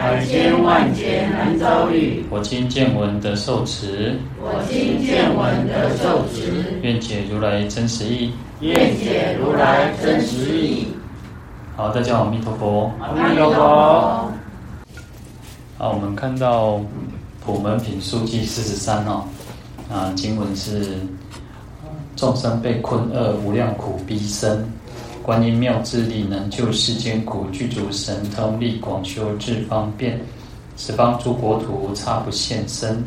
百千万劫难遭遇，我今见闻得受持，我今见闻得受持，愿解如来真实义，愿解如来真实义。好，大家好，阿弥陀佛，阿弥陀佛。好，我们看到普门品书记四十三哦，啊，经文是众生被困厄，无量苦逼身。观音妙智力，能救世间苦；具足神通力，广修智方便，十方诸国土刹不现身。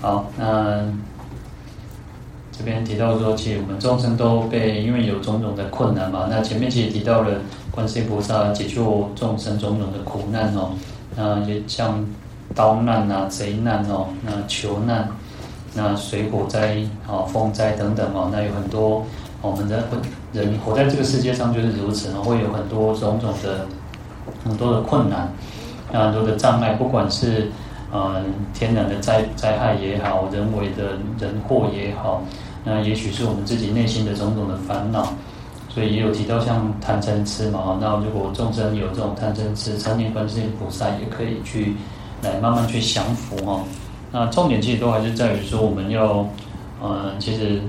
好，那这边提到说，其实我们众生都被因为有种种的困难嘛。那前面其实提到了观世音菩萨解救众生种种的苦难哦，那也像刀难啊、贼难哦、那囚难。那水火灾啊、风灾等等哦，那有很多我们的人活在这个世界上就是如此，会有很多种种的很多的困难，很多的障碍，不管是呃天然的灾灾害也好，人为的人祸也好，那也许是我们自己内心的种种的烦恼，所以也有提到像贪嗔痴嘛，那如果众生有这种贪嗔痴，常念观世音菩萨也可以去来慢慢去降服哦。那重点其实都还是在于说，我们要，呃，其实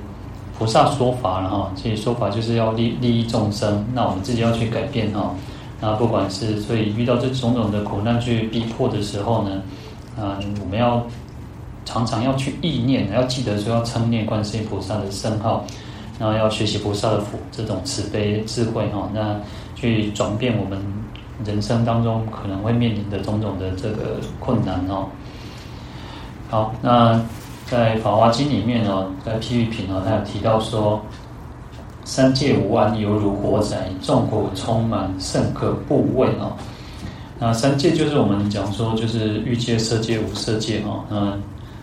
菩萨说法了哈，其实说法就是要利利益众生，那我们自己要去改变哈。那不管是所以遇到这种种的苦难去逼迫的时候呢，嗯，我们要常常要去意念，要记得说要称念观世音菩萨的圣号，然后要学习菩萨的福这种慈悲智慧哈，那去转变我们人生当中可能会面临的种种的这个困难哦。好，那在《法华经》里面哦，在譬喻品哦，他有提到说，三界无安，犹如火宅，众苦充满，甚可怖畏哦。那三界就是我们讲说，就是欲界、色界、无色界哦。那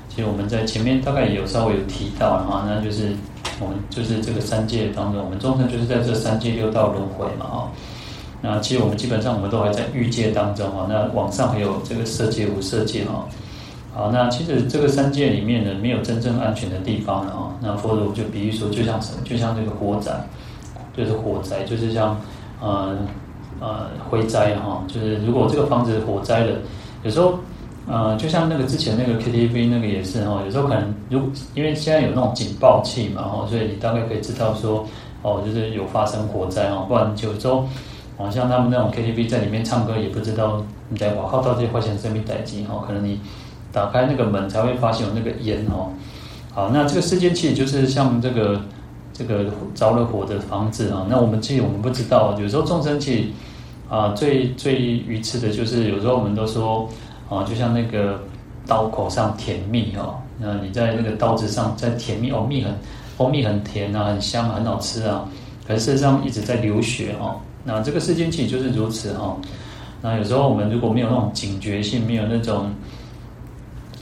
其实我们在前面大概也有稍微有提到哈，那就是我们就是这个三界当中，我们众生就是在这三界六道轮回嘛哦。那其实我们基本上我们都还在欲界当中哈，那往上还有这个色界、无色界哈。好，那其实这个三界里面呢，没有真正安全的地方了啊。那佛陀就比喻说，就像什么？就像这个火宅，就是火灾，就是像呃呃灰灾哈。就是如果这个房子火灾了，有时候呃，就像那个之前那个 KTV 那个也是哈。有时候可能如因为现在有那种警报器嘛哈，所以你大概可以知道说哦，就是有发生火灾哈。不然有时候好像他们那种 KTV 在里面唱歌，也不知道你在往后到底发生什么代志哈。可能你。打开那个门才会发现有那个烟哦。好，那这个世间其实就是像这个这个着了火的房子啊。那我们其实我们不知道，有时候众生其实啊最最愚痴的就是有时候我们都说啊，就像那个刀口上舔蜜哦。那你在那个刀子上在舔蜜哦，蜜很蜂蜜很甜啊，很香很好吃啊。可是事实上一直在流血哦。那这个世间其实就是如此哦。那有时候我们如果没有那种警觉性，没有那种。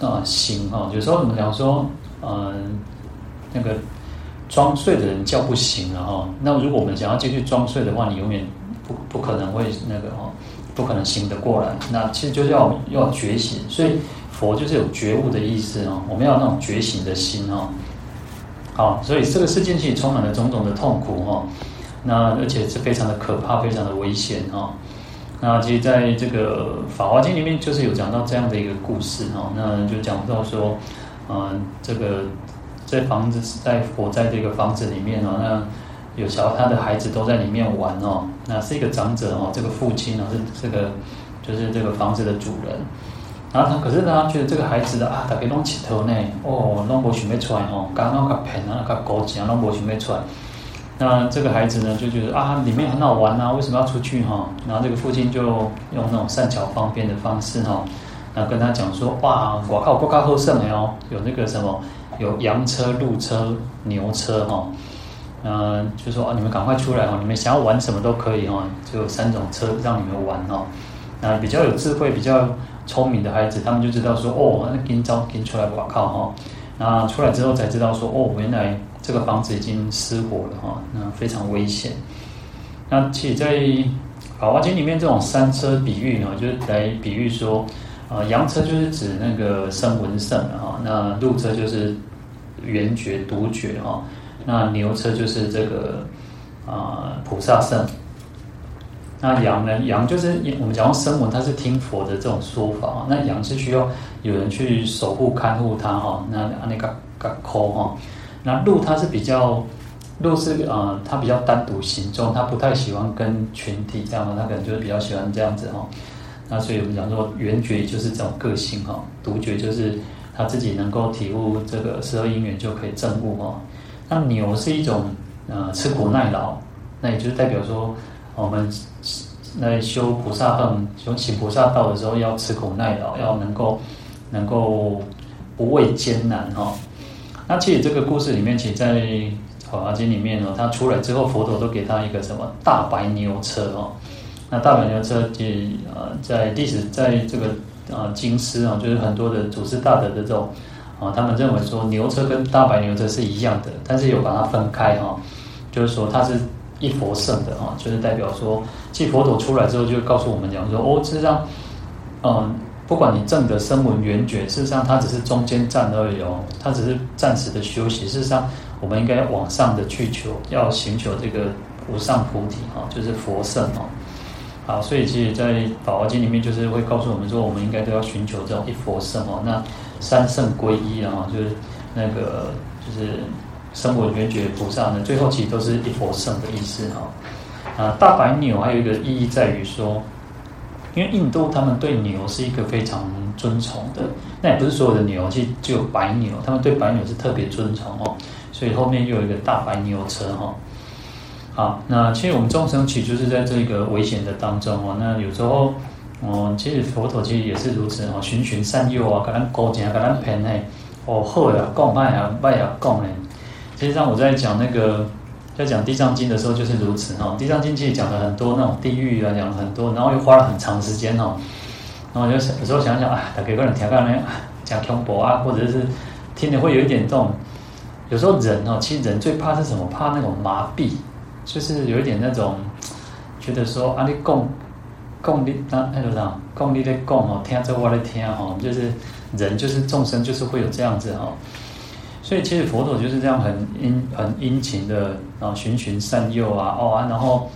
啊，醒哈！有时候我们讲说，嗯，那个装睡的人叫不醒了哈。那如果我们想要继续装睡的话，你永远不不可能会那个哈，不可能醒得过来。那其实就是要要觉醒，所以佛就是有觉悟的意思哦。我们要那种觉醒的心哦。好，所以这个世界其实充满了种种的痛苦哈。那而且是非常的可怕，非常的危险哈。那其实在这个《法华经》里面，就是有讲到这样的一个故事哈。那就讲到说，嗯，这个这房子是在佛在这个房子里面哦，那有时候他的孩子都在里面玩哦。那是一个长者哦，这个父亲哦是这个就是这个房子的主人。然后他可是，他觉得这个孩子的啊，大家拢起头呢，哦，拢无想要出来哦，刚刚个骗啊，个勾结啊，拢无想要出来。那这个孩子呢，就觉得啊，里面很好玩啊，为什么要出去哈？然后这个父亲就用那种善巧方便的方式哈，然后跟他讲说，哇，我靠，国靠后胜了哦，有那个什么，有羊车、鹿车、牛车哈，嗯，就说啊，你们赶快出来哦，你们想要玩什么都可以哈，就有三种车让你们玩哈。那比较有智慧、比较聪明的孩子，他们就知道说，哦，那今朝跟出来挂靠哈，那出来之后才知道说，哦，原来这个房子已经失火了哈，那非常危险。那其实在《法华经》里面，这种三车比喻呢，就是来比喻说，呃，羊车就是指那个声闻圣哈，那鹿车就是缘觉独觉哈，那牛车就是这个啊、菩萨圣。那羊呢？羊就是我们讲到声闻，它是听佛的这种说法。那羊是需要有人去守护、看护它哈。那那个个抠哈。那鹿它是比较，鹿是呃，它比较单独行众，它不太喜欢跟群体这样的，它可能就是比较喜欢这样子哈。那所以我们讲说，缘觉就是这种个性哈，独觉就是他自己能够体悟这个十二因缘就可以证悟哈。那牛是一种呃吃苦耐劳，那也就是代表说。我们来修菩萨道、修行菩萨道的时候，要吃苦耐劳，要能够能够不畏艰难哈。那其实这个故事里面，其实在《法华经》里面呢，他出来之后，佛陀都给他一个什么大白牛车哦。那大白牛车，其实呃，在历史在这个呃经师啊，就是很多的祖师大德的这种啊，他们认为说牛车跟大白牛车是一样的，但是有把它分开哈，就是说它是。一佛圣的啊，就是代表说，继佛陀出来之后，就告诉我们讲说，哦，事实上，嗯，不管你证的声闻缘觉，事实上它只是中间站而已哦，它只是暂时的休息。事实上，我们应该往上的去求，要寻求这个无上菩提哈，就是佛圣哦。好，所以其实，在《法华经》里面，就是会告诉我们说，我们应该都要寻求这种一佛圣哦。那三圣归一啊，就是那个就是。声闻缘觉菩萨呢，最后其实都是一佛圣的意思哈。啊，大白牛还有一个意义在于说，因为印度他们对牛是一个非常尊崇的，那也不是所有的牛，其实只有白牛，他们对白牛是特别尊崇哦。所以后面又有一个大白牛车哈。好，那其实我们众生其实就是在这个危险的当中哦。那有时候，哦，其实佛陀其实也是如此哦，循循善诱啊，给咱勾结，给咱骗哎，哦好呀，讲歹呀，歹呀讲嘞。实际上我在讲那个在讲《地藏经》的时候就是如此哈，《地藏经》其实讲了很多那种地狱啊，讲了很多，然后又花了很长时间哈。然后就有时候想想啊，大家可能听到那讲恐怖啊，或者是听的会有一点这种。有时候人哦，其实人最怕是什么？怕那种麻痹，就是有一点那种觉得说啊，你供供你那那个啥，供你的供哦，听着我在听哈，就是人就是众生就是会有这样子哈。所以其实佛陀就是这样很殷很殷勤的啊，循循善诱啊，哦啊，然后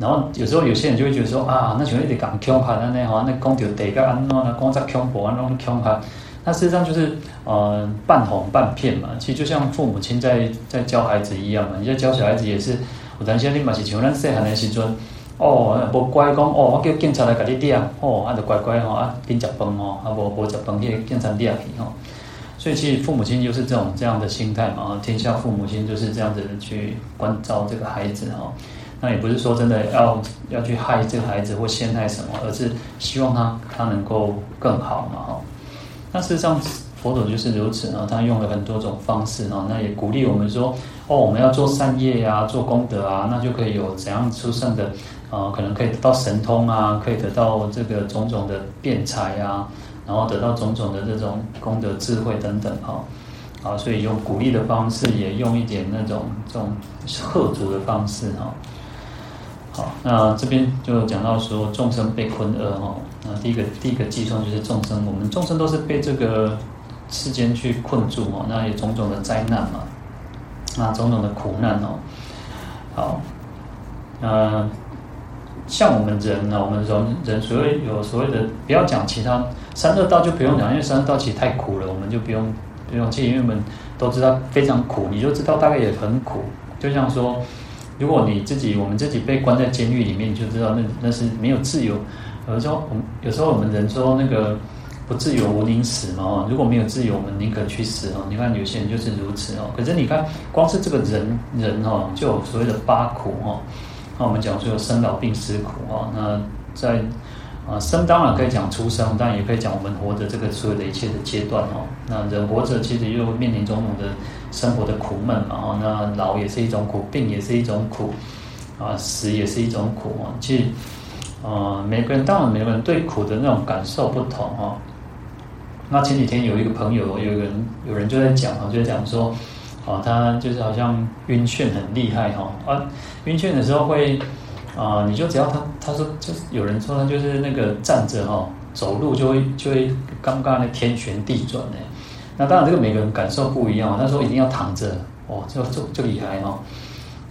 然后有时候有些人就会觉得说啊，那像一点讲恐怕那那好，那讲就得个安那那讲在恐怖啊，那种恐怕，那事实上就是呃半哄半骗嘛。其实就像父母亲在在教孩子一样嘛，你在教小孩子也是，有当时你嘛是像咱细汉的时阵，哦，无乖讲哦，我叫警察来给你抓，哦，啊就乖乖吼啊，紧食饭吼，啊无无食饭去警察抓去吼。所以其实父母亲就是这种这样的心态嘛，天下父母亲就是这样子去关照这个孩子哈。那也不是说真的要要去害这个孩子或陷害什么，而是希望他他能够更好嘛哈。那事实上佛陀就是如此啊，他用了很多种方式啊，那也鼓励我们说哦，我们要做善业呀，做功德啊，那就可以有怎样出胜的啊，可能可以得到神通啊，可以得到这个种种的辩才啊。然后得到种种的这种功德智慧等等哈，啊，所以用鼓励的方式，也用一点那种这种贺足的方式哈。好，那这边就讲到说众生被困厄哈，那第一个第一个计算就是众生，我们众生都是被这个世间去困住哈，那有种种的灾难嘛，那，种种的苦难哦。好，嗯。像我们人呢，我们人人所谓有所谓的，不要讲其他三恶道就不用讲，因为三恶道其实太苦了，我们就不用不用去，因为我们都知道非常苦，你就知道大概也很苦。就像说，如果你自己我们自己被关在监狱里面，你就知道那那是没有自由。有时候我们有时候我们人说那个不自由毋宁死嘛，如果没有自由，我们宁可去死哦。你看有些人就是如此哦。可是你看，光是这个人人哦，就有所谓的八苦哦。那我们讲说生老病死苦啊，那在啊生当然可以讲出生，但也可以讲我们活着这个所有的一切的阶段哦。那人活着其实又面临种种的生活的苦闷嘛，哦，那老也是一种苦，病也是一种苦，啊死也是一种苦啊。其实呃，每个人当然每个人对苦的那种感受不同、哦。那前几天有一个朋友，有人有人就在讲啊，就在讲说，哦，他就是好像晕眩很厉害哈啊，晕眩的时候会啊、你就只要他他说就是有人说他就是那个站着哈、走路就会就会刚刚那天旋地转呢。那当然这个每个人感受不一样，他说一定要躺着哦，就就就厉害哈、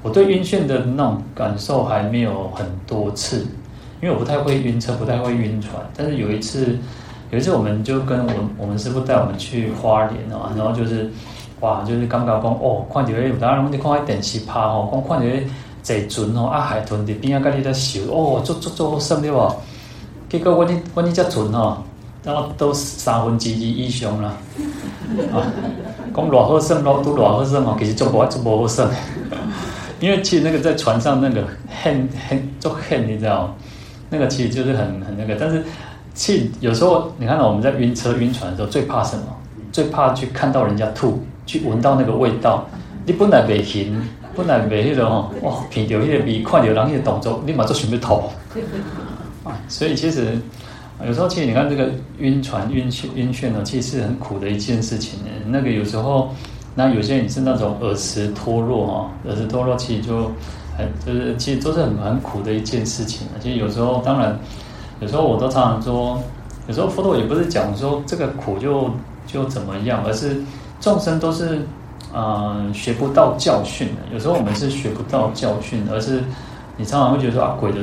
我对晕眩的那种感受还没有很多次，因为我不太会晕车，不太会晕船。但是有一次，有一次我们就跟我我们师傅带我们去花莲哦，然后就是哇，就是感觉讲哦，看到有当然我们看喺电视拍哦，讲看到坐船哦，啊海豚在边啊，跟你在笑哦，足足足好胜对不？结果我呢我呢只船哦，然后都三分之二以上啦，啊，讲偌好胜咯，都偌好耍哦，其实做不做不好耍。因为其实那个在船上那个很很就很，你知道，那个其实就是很很那个。但是，其实有时候你看到我们在晕车晕船的时候，最怕什么？最怕去看到人家吐，去闻到那个味道。你本来未行，本来未那个哦，哇，闻到那个味，看到人那个动作，立马就准备逃。所以其实有时候其实你看这个晕船晕眩晕眩呢，其实是很苦的一件事情。那个有时候。那有些人是那种耳石脱落哈，耳石脱落其实就很就是其实都是很很苦的一件事情。其实有时候当然，有时候我都常常说，有时候佛陀也不是讲说这个苦就就怎么样，而是众生都是嗯、呃、学不到教训的。有时候我们是学不到教训，而是你常常会觉得说啊，鬼的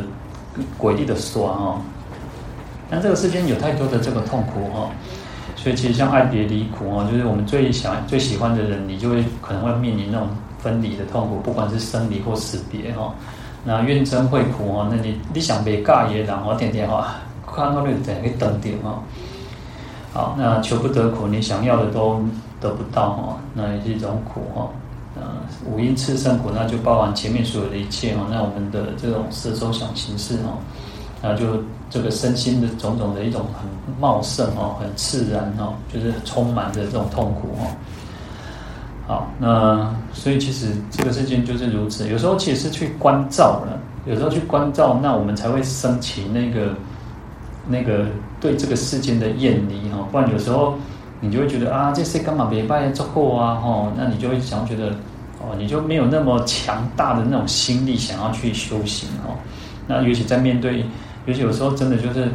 诡异的说哈，但这个世间有太多的这个痛苦哈。所以其实像爱别离苦哦，就是我们最想最喜欢的人，你就会可能会面临那种分离的痛苦，不管是生离或死别哈。那怨憎会苦哦，那你你想别尬也然后点点哈，看到那个点会等点哈。好，那求不得苦，你想要的都得不到哈，那也是一种苦哈。呃，五阴炽盛苦，那就包含前面所有的一切哈。那我们的这种色受想行识哈。那就这个身心的种种的一种很茂盛哦，很自然哦，就是充满着这种痛苦哦。好，那所以其实这个世界就是如此。有时候其实是去关照了，有时候去关照，那我们才会升起那个那个对这个世间的厌离哈。不然有时候你就会觉得啊，这些干嘛别拜之后啊哈，那你就会想觉得哦，你就没有那么强大的那种心力想要去修行哦。那尤其在面对。尤其有时候真的就是，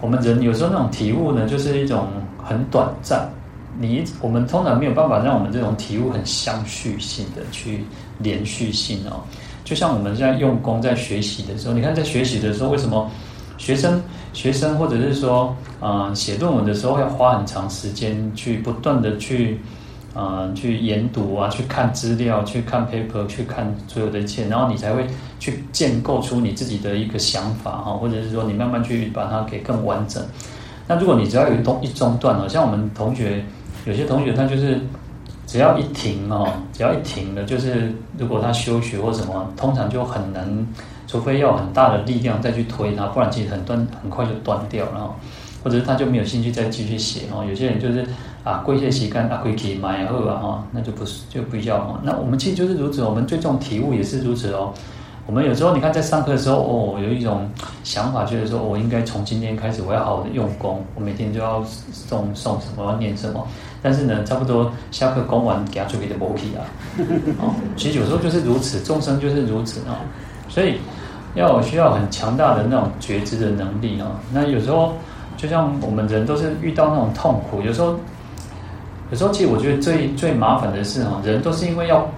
我们人有时候那种体悟呢，就是一种很短暂。你我们通常没有办法让我们这种体悟很相续性的去连续性哦。就像我们在用功在学习的时候，你看在学习的时候，为什么学生学生或者是说、呃、写论文的时候要花很长时间去不断的去。呃，去研读啊，去看资料，去看 paper，去看所有的一切，然后你才会去建构出你自己的一个想法哈，或者是说你慢慢去把它给更完整。那如果你只要有一中一中断了，像我们同学有些同学他就是只要一停哦，只要一停了，就是如果他休学或什么，通常就很难，除非要很大的力量再去推他，不然其实很断很快就断掉了，或者是他就没有兴趣再继续写哦。有些人就是。啊，归些时间啊，可以买后啊，哈，那就不是就不要哈。那我们其实就是如此，我们最终体悟也是如此哦。我们有时候你看在上课的时候，哦，有一种想法，就是说我应该从今天开始，我要好好的用功，我每天就要诵诵什么，要念什么。但是呢，差不多下课讲完，给他做给的补题啊。哦，其实有时候就是如此，众生就是如此啊。所以要需要很强大的那种觉知的能力啊。那有时候就像我们人都是遇到那种痛苦，有时候。有时候，其实我觉得最最麻烦的是哈，人都是因为要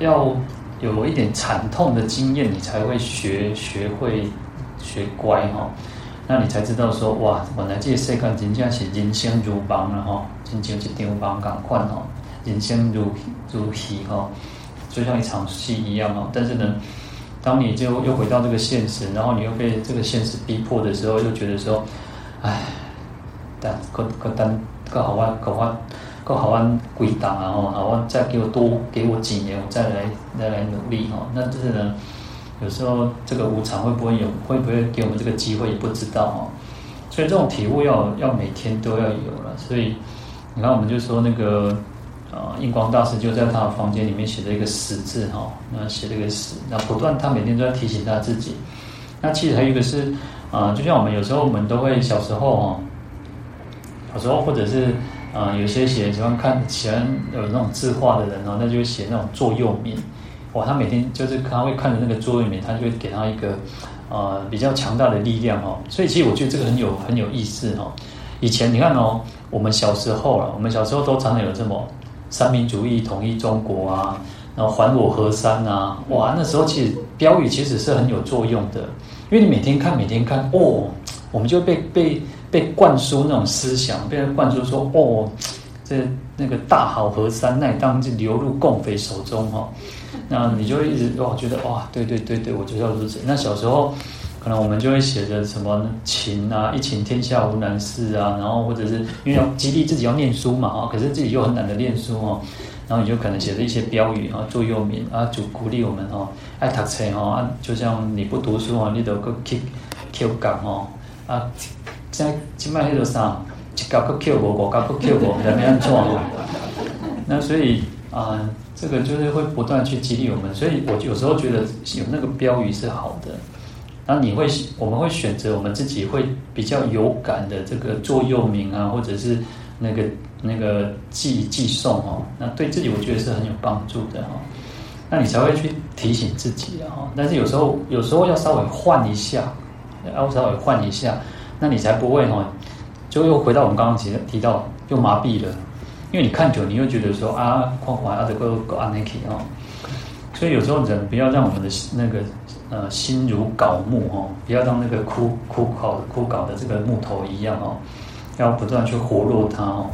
要有一点惨痛的经验，你才会学学会学乖哈。那你才知道说哇，本来这个世界真正是人生如梦了哈，真正一场梦共款哈，人生如如戏哈，就像一场戏一样哈。但是呢，当你就又回到这个现实，然后你又被这个现实逼迫的时候，又觉得说，唉，但可可但可好玩可玩。好玩归档啊！哦，好玩再给我多给我几年，我再来再来努力哈。那就是呢，有时候这个无常会不会有，会不会给我们这个机会也不知道哈。所以这种体悟要要每天都要有了。所以你看，我们就说那个啊，印光大师就在他的房间里面写了一个死字哈，那写了一个死，那不断他每天都在提醒他自己，那其实还有一个是啊、就像我们有时候我们都会小时候哦，小时候或者是啊、有些写喜欢看喜欢有那种字画的人哦，那就写那种座右铭。哇，他每天就是他会看着那个座右铭，他就会给他一个呃比较强大的力量哦。所以其实我觉得这个很有很有意思哦。以前你看哦，我们小时候啊，我们小时候都常常有这么三民主义统一中国啊，然后还我河山啊，哇，那时候其实标语其实是很有作用的，因为你每天看每天看哦，我们就被被被灌输那种思想，被人灌输说哦，这那个大好河山，那当就流入共匪手中哈，那你就会一直哦觉得哇，对对对对，我就要如此。那小时候。可能我们就会写着什么勤啊，一勤天下无难事啊，然后或者是因为要激励自己要念书嘛，啊，可是自己又很懒得念书哦，然后你就可能写着一些标语啊，座右铭啊，就鼓励我们哦，爱读书哦，啊，就像你不读书哦，你都去去 Q 杠哦，啊，在今麦那个啥，一杠去 Q 我，五杠去 Q 我，怎么样做？那所以啊，这个就是会不断去激励我们，所以我有时候觉得有那个标语是好的。那你会，我们会选择我们自己会比较有感的这个座右铭啊，或者是那个那个寄寄送哦，那对自己我觉得是很有帮助的哈。那你才会去提醒自己啊。但是有时候有时候要稍微换一下，要稍微换一下，那你才不会哈，就又回到我们刚刚提提到又麻痹了，因为你看久，你又觉得说啊，框框啊，这个个安那起哦。所以有时候人不要让我们的那个呃心如槁木哦，不要让那个枯枯槁枯槁的这个木头一样哦，要不断去活络它哦。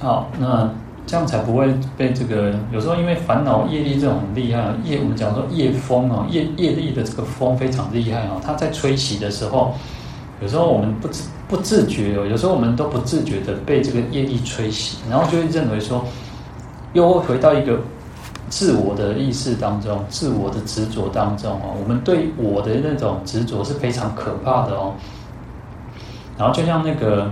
好，那这样才不会被这个有时候因为烦恼业力这种很厉害业，我们讲说业风哦，业业力的这个风非常厉害哦，它在吹袭的时候，有时候我们不自不自觉哦，有时候我们都不自觉的被这个业力吹袭，然后就会认为说，又会回到一个。自我的意识当中，自我的执着当中哦，我们对我的那种执着是非常可怕的哦。然后就像那个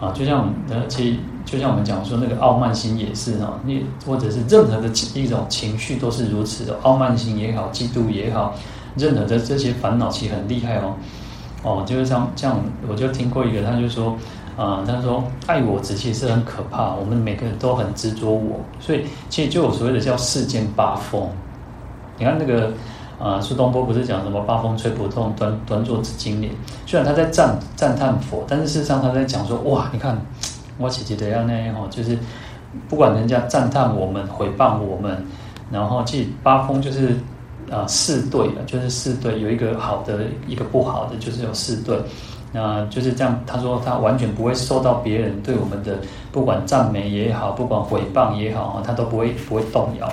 啊，就像呃，其实就像我们讲说那个傲慢心也是哈，你或者是任何的一种情绪都是如此的，傲慢心也好，嫉妒也好，任何的这些烦恼其实很厉害哦。哦，就是像这样，我就听过一个，他就说。啊、他说爱我执其实很可怕，我们每个人都很执着我，所以其实就有所谓的叫世间八风。你看那个啊，苏东坡不是讲什么八风吹不动，端端坐紫金莲。虽然他在赞赞叹佛，但是事实上他在讲说，哇，你看我姐姐的样那样哈，就是不管人家赞叹我们、回谤我们，然后其实八风就是啊四对的，就是四对，有一个好的，一个不好的，就是有四对。那就是这样，他说他完全不会受到别人对我们的不管赞美也好，不管诽谤也好，他都不会不会动摇。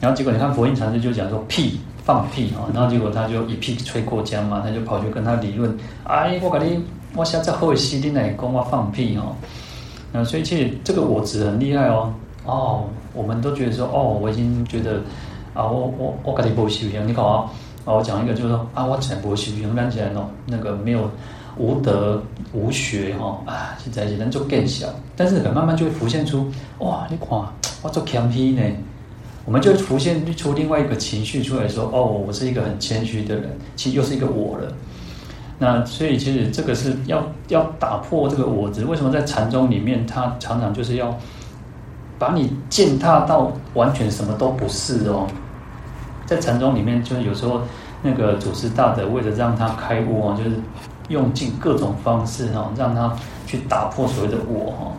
然后结果你看佛印禅师就讲说屁放屁啊，然后结果他就一屁吹过江嘛，他就跑去跟他理论，哎，我跟你我现在后西的来讲我放屁哦。那所以其实这个我执很厉害哦哦，我们都觉得说哦，我已经觉得啊，我我我跟你不修行，你看啊啊，我讲一个就是说啊，我才不修行，看起来哦那个没有。无德无学哈啊，现在人就更小，但是可慢慢就会浮现出哇，你看我做谦虚呢，我们就会浮现出另外一个情绪出来说哦，我是一个很谦虚的人，其实又是一个我了。那所以其实这个是要要打破这个我执。为什么在禅宗里面，他常常就是要把你践踏到完全什么都不是哦？在禅宗里面，就是有时候那个祖师大德为了让他开悟哦，就是。用尽各种方式哈，让他去打破所谓的我哈，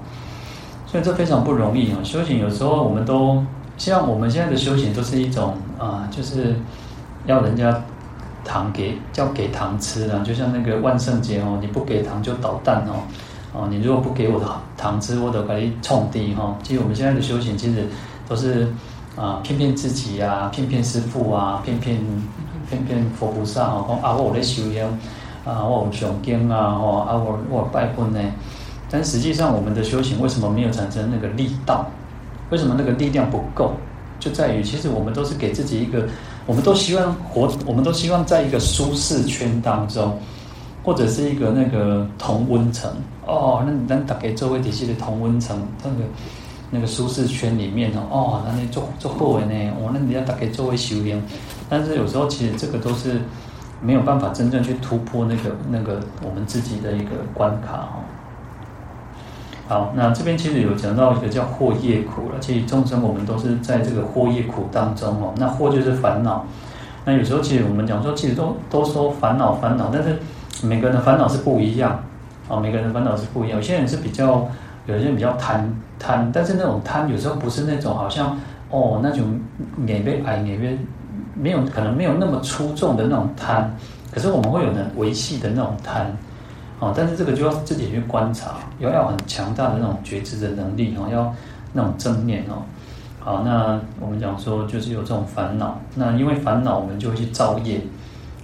所以这非常不容易啊。修行有时候我们都像我们现在的修行都是一种啊，就是要人家糖给叫给糖吃的，就像那个万圣节哦，你不给糖就捣蛋哦，哦，你如果不给我的糖吃，我都给你冲地哈。其实我们现在的修行其实都是啊，骗骗自己啊，骗骗师父啊，骗骗骗骗佛菩萨啊，啊，我在修行。啊，我有诵经啊，哦，啊，我我拜佛呢，但实际上我们的修行为什么没有产生那个力道？为什么那个力量不够？就在于其实我们都是给自己一个，我们都希望活，我们都希望在一个舒适圈当中，或者是一个那个同温层哦，那你那打给周围体系的同温层，那个那个舒适圈里面哦，那你做做好的呢，哦，那你要打给周围修行，但是有时候其实这个都是。没有办法真正去突破那个那个我们自己的一个关卡哦。好，那这边其实有讲到一个叫惑业苦了。其实众生我们都是在这个惑业苦当中哦。那惑就是烦恼。那有时候其实我们讲说，其实都都说烦恼烦恼，但是每个人的烦恼是不一样啊。每个人的烦恼是不一样。有些人是比较，有些人比较贪贪，但是那种贪有时候不是那种好像哦那种眼边矮眼边。没有可能没有那么出众的那种贪，可是我们会有能维系的那种贪，哦，但是这个就要自己去观察，要要很强大的那种觉知的能力哦，要那种正念哦。好，那我们讲说就是有这种烦恼，那因为烦恼我们就会去造业，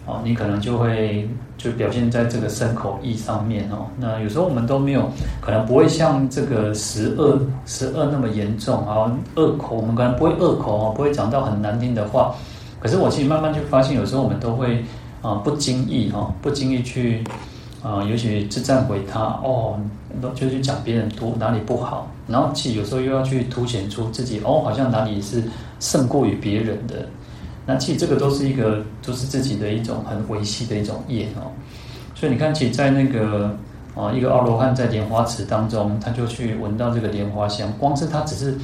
哦，你可能就会就表现在这个身口意上面哦。那有时候我们都没有，可能不会像这个十恶十恶那么严重啊，恶口我们可能不会恶口哦，不会讲到很难听的话。可是我其实慢慢就发现，有时候我们都会啊不经意哈，不经意去啊，尤其自赞毁他哦，就去讲别人多哪里不好，然后其实有时候又要去凸显出自己哦，好像哪里是胜过于别人的。那其实这个都是一个，都是自己的一种很维系的一种业哦。所以你看，其实，在那个啊一个阿罗汉在莲花池当中，他就去闻到这个莲花香，光是他只是。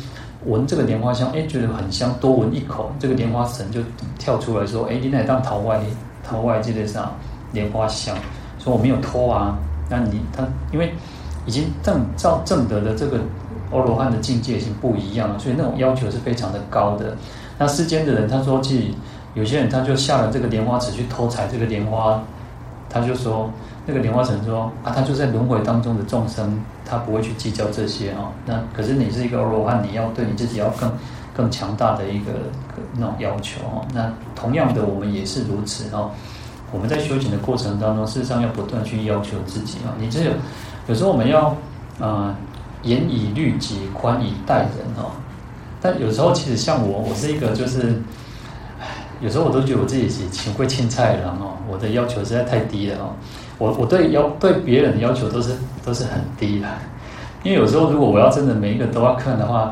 闻这个莲花香，哎，觉得很香，多闻一口，这个莲花神就跳出来说：“哎，你乃当桃外，桃外这个啥莲花香？说我没有偷啊。那你他因为已经证照证得的这个阿罗汉的境界已经不一样了，所以那种要求是非常的高的。那世间的人，他说，其实有些人他就下了这个莲花池去偷采这个莲花，他就说。”那个莲花神说啊，他就在轮回当中的众生，他不会去计较这些啊。那可是你是一个欧罗汉，你要对你自己要更更强大的一个那种要求哦。那同样的，我们也是如此哦。我们在修行的过程当中，事实上要不断去要求自己啊。你这有有时候我们要啊，严以律己，宽以待人哦。但有时候其实像我，我是一个就是，有时候我都觉得我自己是请会青菜了哦。我的要求实在太低了哦。我我对要对别人的要求都是都是很低的，因为有时候如果我要真的每一个都要看的话，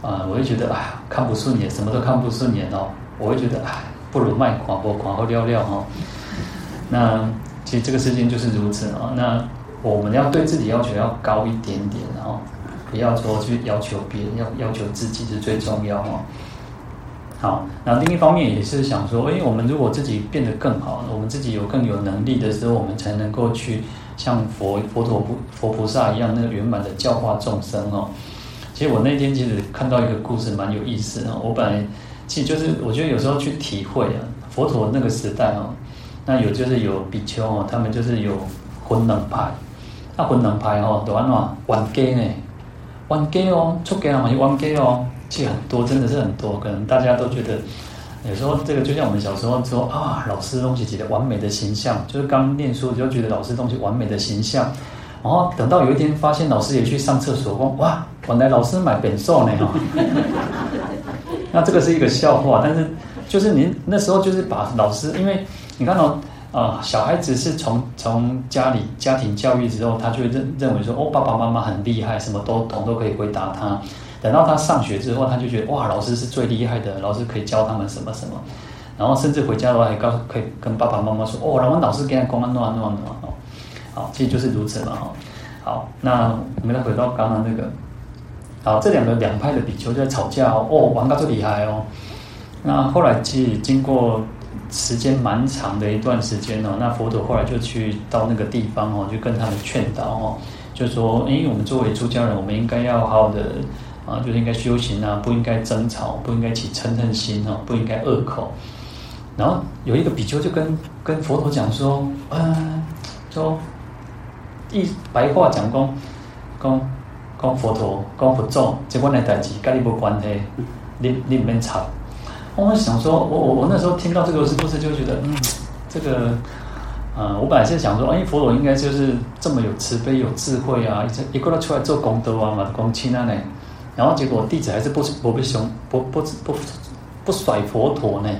啊、我会觉得啊看不顺眼，什么都看不顺眼哦，我会觉得啊不如卖广播广后撂撂哦。那其实这个事情就是如此哦。那我们要对自己要求要高一点点哦，不要说去要求别人，要要求自己是最重要哦。好，那另一方面也是想说，诶，我们如果自己变得更好，我们自己有更有能力的时候，我们才能够去像佛佛陀菩佛菩萨一样，那个圆满的教化众生哦。其实我那天其实看到一个故事，蛮有意思的。我本来其实就是我觉得有时候去体会啊，佛陀那个时代哦，那有就是有比丘哦，他们就是有混能派，那混能派哦，都安怎冤家呢？冤家哦，出家人嘛是冤家哦。其实很多，真的是很多，可能大家都觉得，有时候这个就像我们小时候说啊，老师东西觉得完美的形象，就是刚念书就觉得老师东西完美的形象，然后等到有一天发现老师也去上厕所，哇，原来老师买本寿呢哈，那这个是一个笑话，但是就是您那时候就是把老师，因为你看到啊，小孩子是从从家里家庭教育之后，他就认认为说哦，爸爸妈妈很厉害，什么都懂，都可以回答他。等到他上学之后，他就觉得哇，老师是最厉害的，老师可以教他们什么什么，然后甚至回家的话还告诉可以跟爸爸妈妈说哦，然后老师给他讲啊，弄啊弄啊弄啊哦，好，其实就是如此嘛哈。好，那我们来回到刚刚那个，好，这两个两派的比丘就在吵架哦，哦，玩到这厉害哦。那后来其实经过时间蛮长的一段时间哦，那佛陀后来就去到那个地方哦，就跟他们劝导哦，就说，因为我们作为出家人，我们应该要好好的。啊，就是应该修行啊，不应该争吵，不应该起嗔恨心哦，不应该恶口。然后有一个比丘就跟跟佛陀讲说，嗯，说一白话讲讲讲讲佛陀讲佛祖，这关的代志跟你没关系，你你唔免吵。我想说，我我我那时候听到这个故事，就觉得，嗯，这个，呃，我本来是想说，哎，佛陀应该就是这么有慈悲、有智慧啊，一一个人出来做功德啊嘛，讲亲啊呢。然后结果弟子还是不不被凶不不不不甩佛陀呢，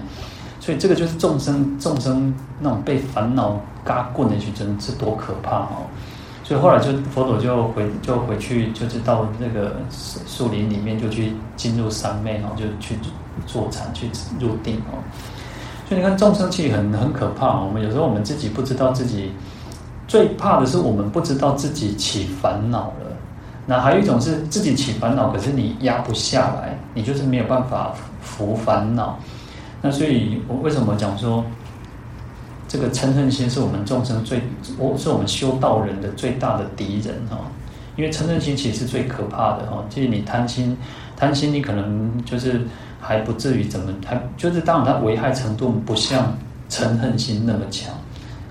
所以这个就是众生众生那种被烦恼嘎棍的去真是多可怕哦！所以后来就佛陀就回就回去就是到那个树林里面就去进入三昧哦，就去坐禅去入定哦。所以你看众生其实很很可怕。我们有时候我们自己不知道自己最怕的是我们不知道自己起烦恼了。那还有一种是自己起烦恼，可是你压不下来，你就是没有办法服烦恼。那所以我为什么讲说这个嗔恨心是我们众生最，我是我们修道人的最大的敌人哈？因为嗔恨心其实是最可怕的哈。就是你贪心，贪心你可能就是。还不至于怎么，还就是当然它危害程度不像嗔恨心那么强，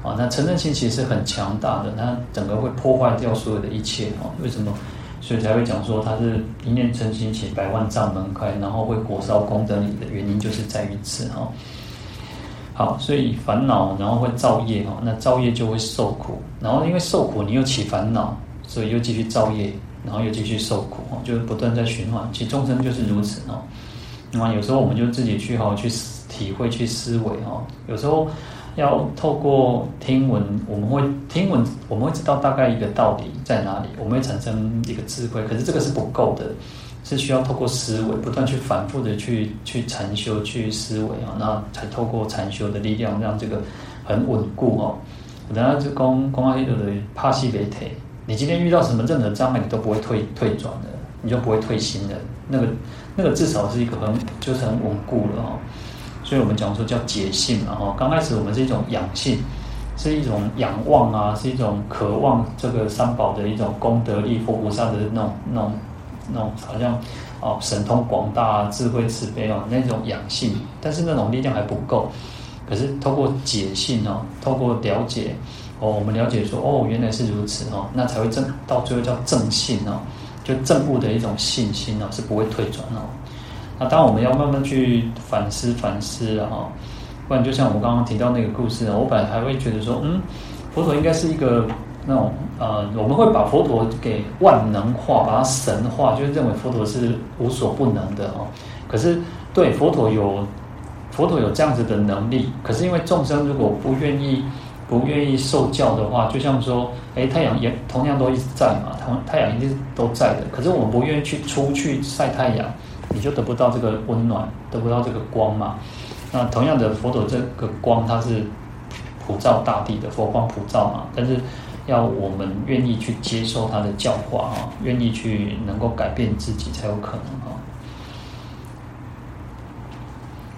啊，那嗔恨心其实是很强大的，它整个会破坏掉所有的一切哦。为什么？所以才会讲说它是一念嗔心起，百万障门开，然后会火烧功德林的原因就是在于此哈。好，所以烦恼然后会造业哈，那造业就会受苦，然后因为受苦你又起烦恼，所以又继续造业，然后又继续受苦哦，就是不断在循环。其众生就是如此哦。那有时候我们就自己去好好去体会、去思维哈。有时候要透过听闻，我们会听闻，我们会知道大概一个道理在哪里，我们会产生一个智慧。可是这个是不够的，是需要透过思维，不断去反复的去去禅修、去思维啊，那才透过禅修的力量，让这个很稳固哦。我等下就讲讲黑的帕西北腿，你今天遇到什么任何障碍，你都不会退退转的，你就不会退心的，那个。那个至少是一个很就是很稳固了哦，所以我们讲说叫解性嘛哈。刚开始我们是一种养性，是一种仰望啊，是一种渴望这个三宝的一种功德力，佛菩萨的那种那种那种好像哦神通广大、智慧慈悲哦那种养性，但是那种力量还不够。可是透过解性哦，透过了解哦，我们了解说哦原来是如此哦，那才会正到最后叫正性哦。就正悟的一种信心哦，是不会退转哦。那当我们要慢慢去反思反思啊，不然就像我刚刚提到那个故事，我本来还会觉得说，嗯，佛陀应该是一个那种呃，我们会把佛陀给万能化，把它神化，就是认为佛陀是无所不能的哦。可是对佛陀有佛陀有这样子的能力，可是因为众生如果不愿意。不愿意受教的话，就像说，哎，太阳也同样都一直在嘛，同太阳一直都在的。可是我们不愿意去出去晒太阳，你就得不到这个温暖，得不到这个光嘛。那同样的，佛陀这个光，它是普照大地的佛光普照嘛。但是要我们愿意去接受他的教化啊，愿意去能够改变自己，才有可能啊。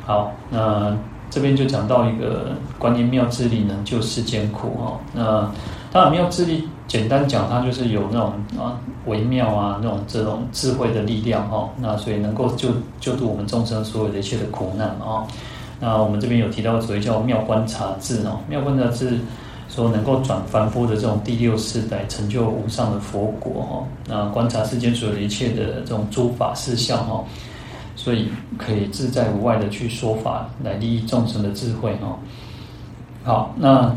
好，那。这边就讲到一个观音妙智力能救世间苦哈，那当然妙智力简单讲，它就是有那种啊微妙啊那种这种智慧的力量哈，那所以能够救救度我们众生所有的一切的苦难啊。那我们这边有提到所谓叫妙观察智哦，妙观察智说能够转凡夫的这种第六世代成就无上的佛国哈，那观察世间所有的一切的这种诸法事相哈。所以可以自在无外的去说法，来利益众生的智慧哈。好，那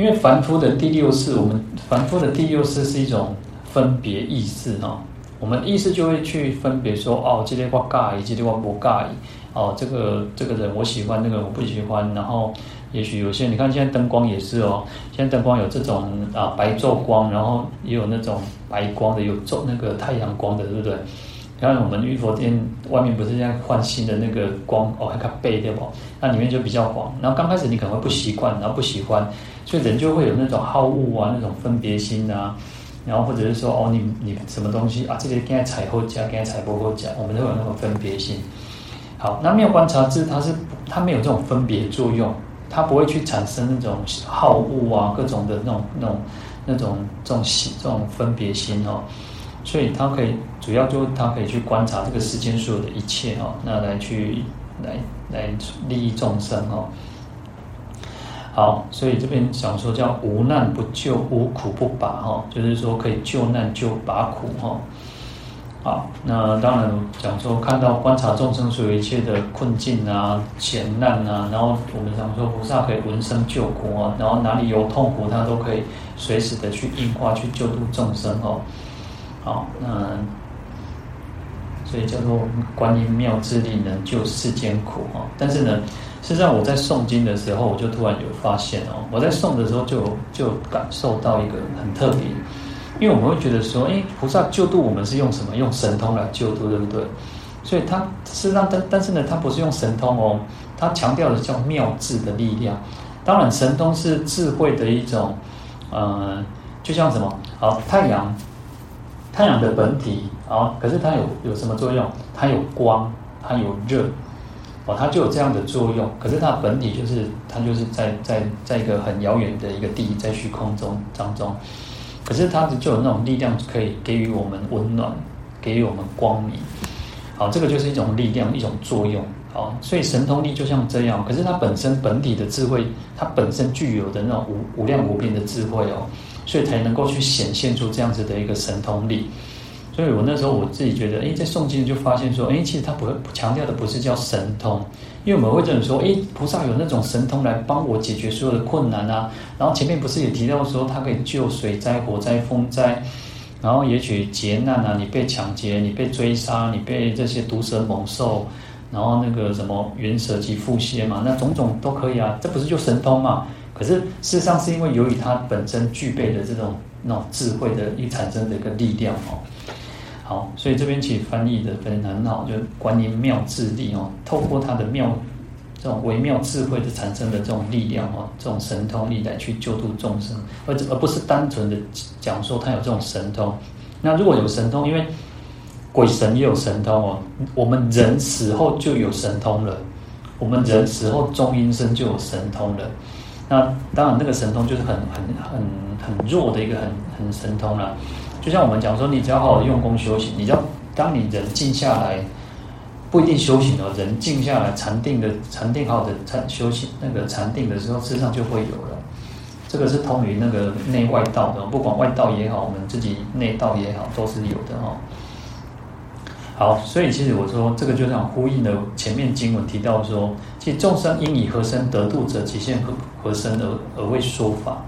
因为凡夫的第六识，我们凡夫的第六识是一种分别意识哈。我们意识就会去分别说，哦，这里我介意，这里我不介意。哦，这个这个人我喜欢，那个我不喜欢。然后也许有些你看现在灯光也是哦，现在灯光有这种啊白昼光，然后也有那种白光的，有昼那个太阳光的，对不对？然后我们玉佛殿外面不是现在换新的那个光哦，还看背对不？那里面就比较黄。然后刚开始你可能会不习惯，然后不喜欢，所以人就会有那种好恶啊，那种分别心啊。然后或者是说哦，你你什么东西啊？这个该踩后加，该踩不后脚，我们都有那种分别心。好，那没有观察智它是它没有这种分别作用，它不会去产生那种好恶啊，各种的那种那种那种这种喜这种分别心哦。所以它可以主要就它可以去观察这个世间所有的一切哦，那来去来来利益众生哦。好，所以这边讲说叫无难不救，无苦不拔哈，就是说可以救难救拔苦哈。好，那当然讲说看到观察众生所有一切的困境啊、险难啊，然后我们讲说菩萨可以闻声救苦啊，然后哪里有痛苦，他都可以随时的去应化去救度众生哦。好，那所以叫做观音妙智力能救世间苦哈。但是呢，实际上我在诵经的时候，我就突然有发现哦，我在诵的时候就就感受到一个很特别，因为我们会觉得说，哎，菩萨救度我们是用什么？用神通来救度，对不对？所以他事实上，但但是呢，他不是用神通哦，他强调的叫妙智的力量。当然，神通是智慧的一种，呃，就像什么？好，太阳，太阳的本体，啊，可是它有有什么作用？它有光，它有热，哦，它就有这样的作用。可是它本体就是它就是在在在一个很遥远的一个地，在虚空中当中，可是它就有那种力量，可以给予我们温暖，给予我们光明。好，这个就是一种力量，一种作用。好，所以神通力就像这样。可是它本身本体的智慧，它本身具有的那种无无量无边的智慧哦，所以才能够去显现出这样子的一个神通力。所以我那时候我自己觉得，诶，在诵经就发现说，诶，其实它不会强调的不是叫神通，因为我们会这样说，诶，菩萨有那种神通来帮我解决所有的困难啊。然后前面不是也提到说，它可以救水灾、火灾、风灾。然后也许劫难啊，你被抢劫，你被追杀，你被这些毒蛇猛兽，然后那个什么猿蛇及蝮蝎嘛，那种种都可以啊，这不是就神通嘛？可是事实上是因为由于它本身具备的这种那种智慧的一产生的一个力量哦。好，所以这边其实翻译的非常很好，就是观音妙智力哦，透过他的妙。这种微妙智慧的产生的这种力量哦，这种神通力来去救度众生，而而不是单纯的讲说他有这种神通。那如果有神通，因为鬼神也有神通哦，我们人死后就有神通了，我们人死后中阴身就有神通了。那当然，那个神通就是很很很很弱的一个很很神通了。就像我们讲说，你只要好好用功修行，你只要当你人静下来。不一定修行哦，人静下来禅定的禅定好的禅修行那个禅定的时候，事实上就会有了。这个是通于那个内外道的，不管外道也好，我们自己内道也好，都是有的哦。好，所以其实我说这个就像呼应了前面经文提到说，其实众生应以何身得度者，即现何何身而而为说法。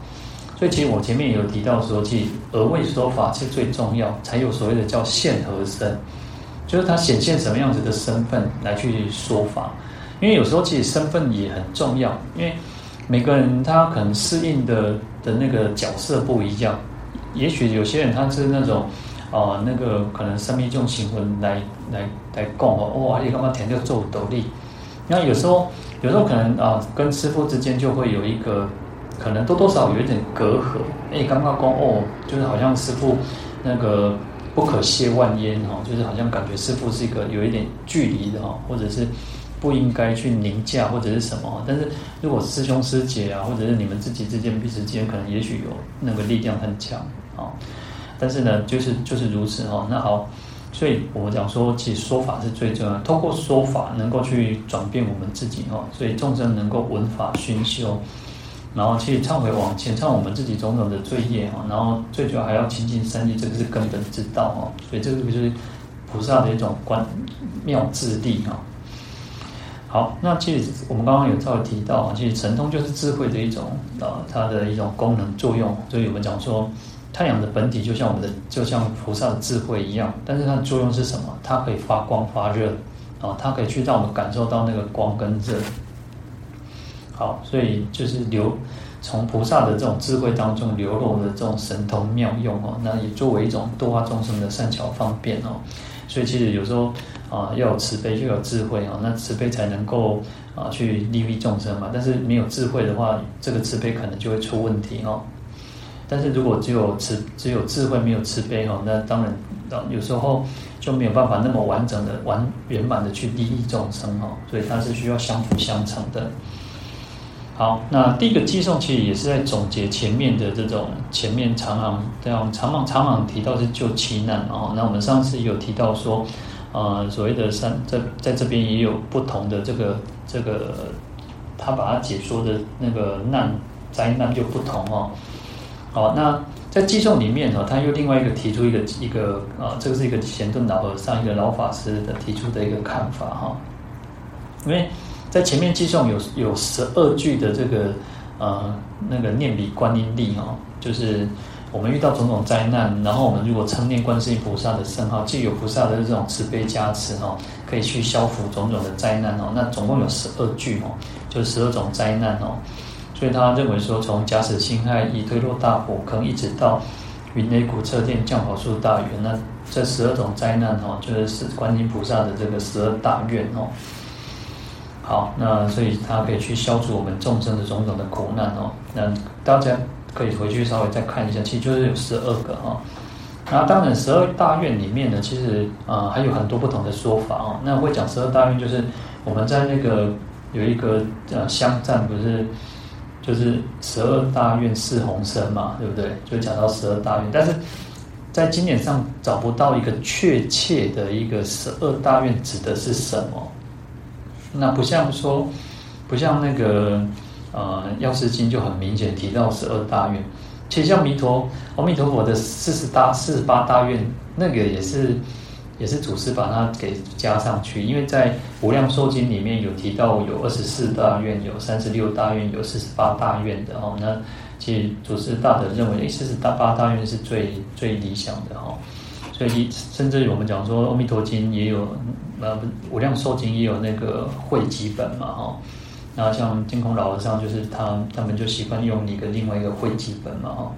所以其实我前面也有提到说，其实而为说法是最重要，才有所谓的叫现和身。就是他显现什么样子的身份来去说法，因为有时候其实身份也很重要，因为每个人他可能适应的的那个角色不一样，也许有些人他是那种，呃，那个可能生命这种行魂来来来供哦，哇，你干嘛填这个做斗笠？那有时候有时候可能啊，跟师父之间就会有一个可能多多少有一点隔阂，哎，刚刚讲哦，就是好像师傅那个。不可亵玩焉哈，就是好像感觉师傅是一个有一点距离的哈，或者是不应该去凌驾或者是什么。但是如果师兄师姐啊，或者是你们自己之间彼此之间，可能也许有那个力量很强啊。但是呢，就是就是如此哈。那好，所以我们讲说，其实说法是最重要的，通过说法能够去转变我们自己哈。所以众生能够闻法熏修。然后去忏悔往前，忏我们自己种种的罪业哈，然后最主要还要亲近三际，这个是根本之道哈。所以这个就是菩萨的一种观妙智力哈。好，那其实我们刚刚有稍微提到，其实神通就是智慧的一种啊，它的一种功能作用。所以我们讲说，太阳的本体就像我们的，就像菩萨的智慧一样，但是它的作用是什么？它可以发光发热啊，它可以去让我们感受到那个光跟热。好，所以就是流从菩萨的这种智慧当中流露的这种神通妙用哦，那也作为一种度化众生的善巧方便哦。所以其实有时候啊，要有慈悲就有智慧哦，那慈悲才能够啊去利益众生嘛。但是没有智慧的话，这个慈悲可能就会出问题哦。但是如果只有慈只有智慧没有慈悲哦，那当然有时候就没有办法那么完整的完圆满的去利益众生哦。所以它是需要相辅相成的。好，那第一个偈颂其实也是在总结前面的这种前面长行这样长行长行提到是救七难哦。那我们上次有提到说，呃，所谓的三在在这边也有不同的这个这个，他把它解说的那个难灾难就不同哦。好，那在偈颂里面呢，他又另外一个提出一个一个啊，这个是一个前顿老和尚一个老法师的提出的一个看法哈，因为。在前面记诵有有十二句的这个呃那个念彼观音力哦，就是我们遇到种种灾难，然后我们如果称念观世音菩萨的圣号，既有菩萨的这种慈悲加持哦，可以去消除种种的灾难哦。那总共有十二句哦，就十二种灾难哦。所以他认为说，从假使辛亥，以推落大火坑，一直到云雷鼓掣电降宝树大员，那这十二种灾难哦，就是观音菩萨的这个十二大愿哦。好，那所以他可以去消除我们众生的种种的苦难哦。那大家可以回去稍微再看一下，其实就是有十二个哈。那当然十二大愿里面呢，其实啊、还有很多不同的说法哦。那会讲十二大愿，就是我们在那个有一个呃香赞不是，就是十二大愿四弘生嘛，对不对？就讲到十二大愿，但是在经典上找不到一个确切的一个十二大愿指的是什么。那不像说，不像那个呃《药师经》就很明显提到十二大愿，其实像弥陀阿弥陀佛的四十大四十八大愿，那个也是也是祖师把它给加上去，因为在《无量寿经》里面有提到有二十四大愿，有三十六大愿，有四十八大愿的哦。那其实祖师大德认为，诶，四十八大愿是最最理想的哈。所以甚至我们讲说，《阿弥陀经》也有。呃，无量寿经也有那个汇集本嘛，哈，然后像净空老和尚，就是他他们就习惯用一个另外一个汇集本嘛，哈。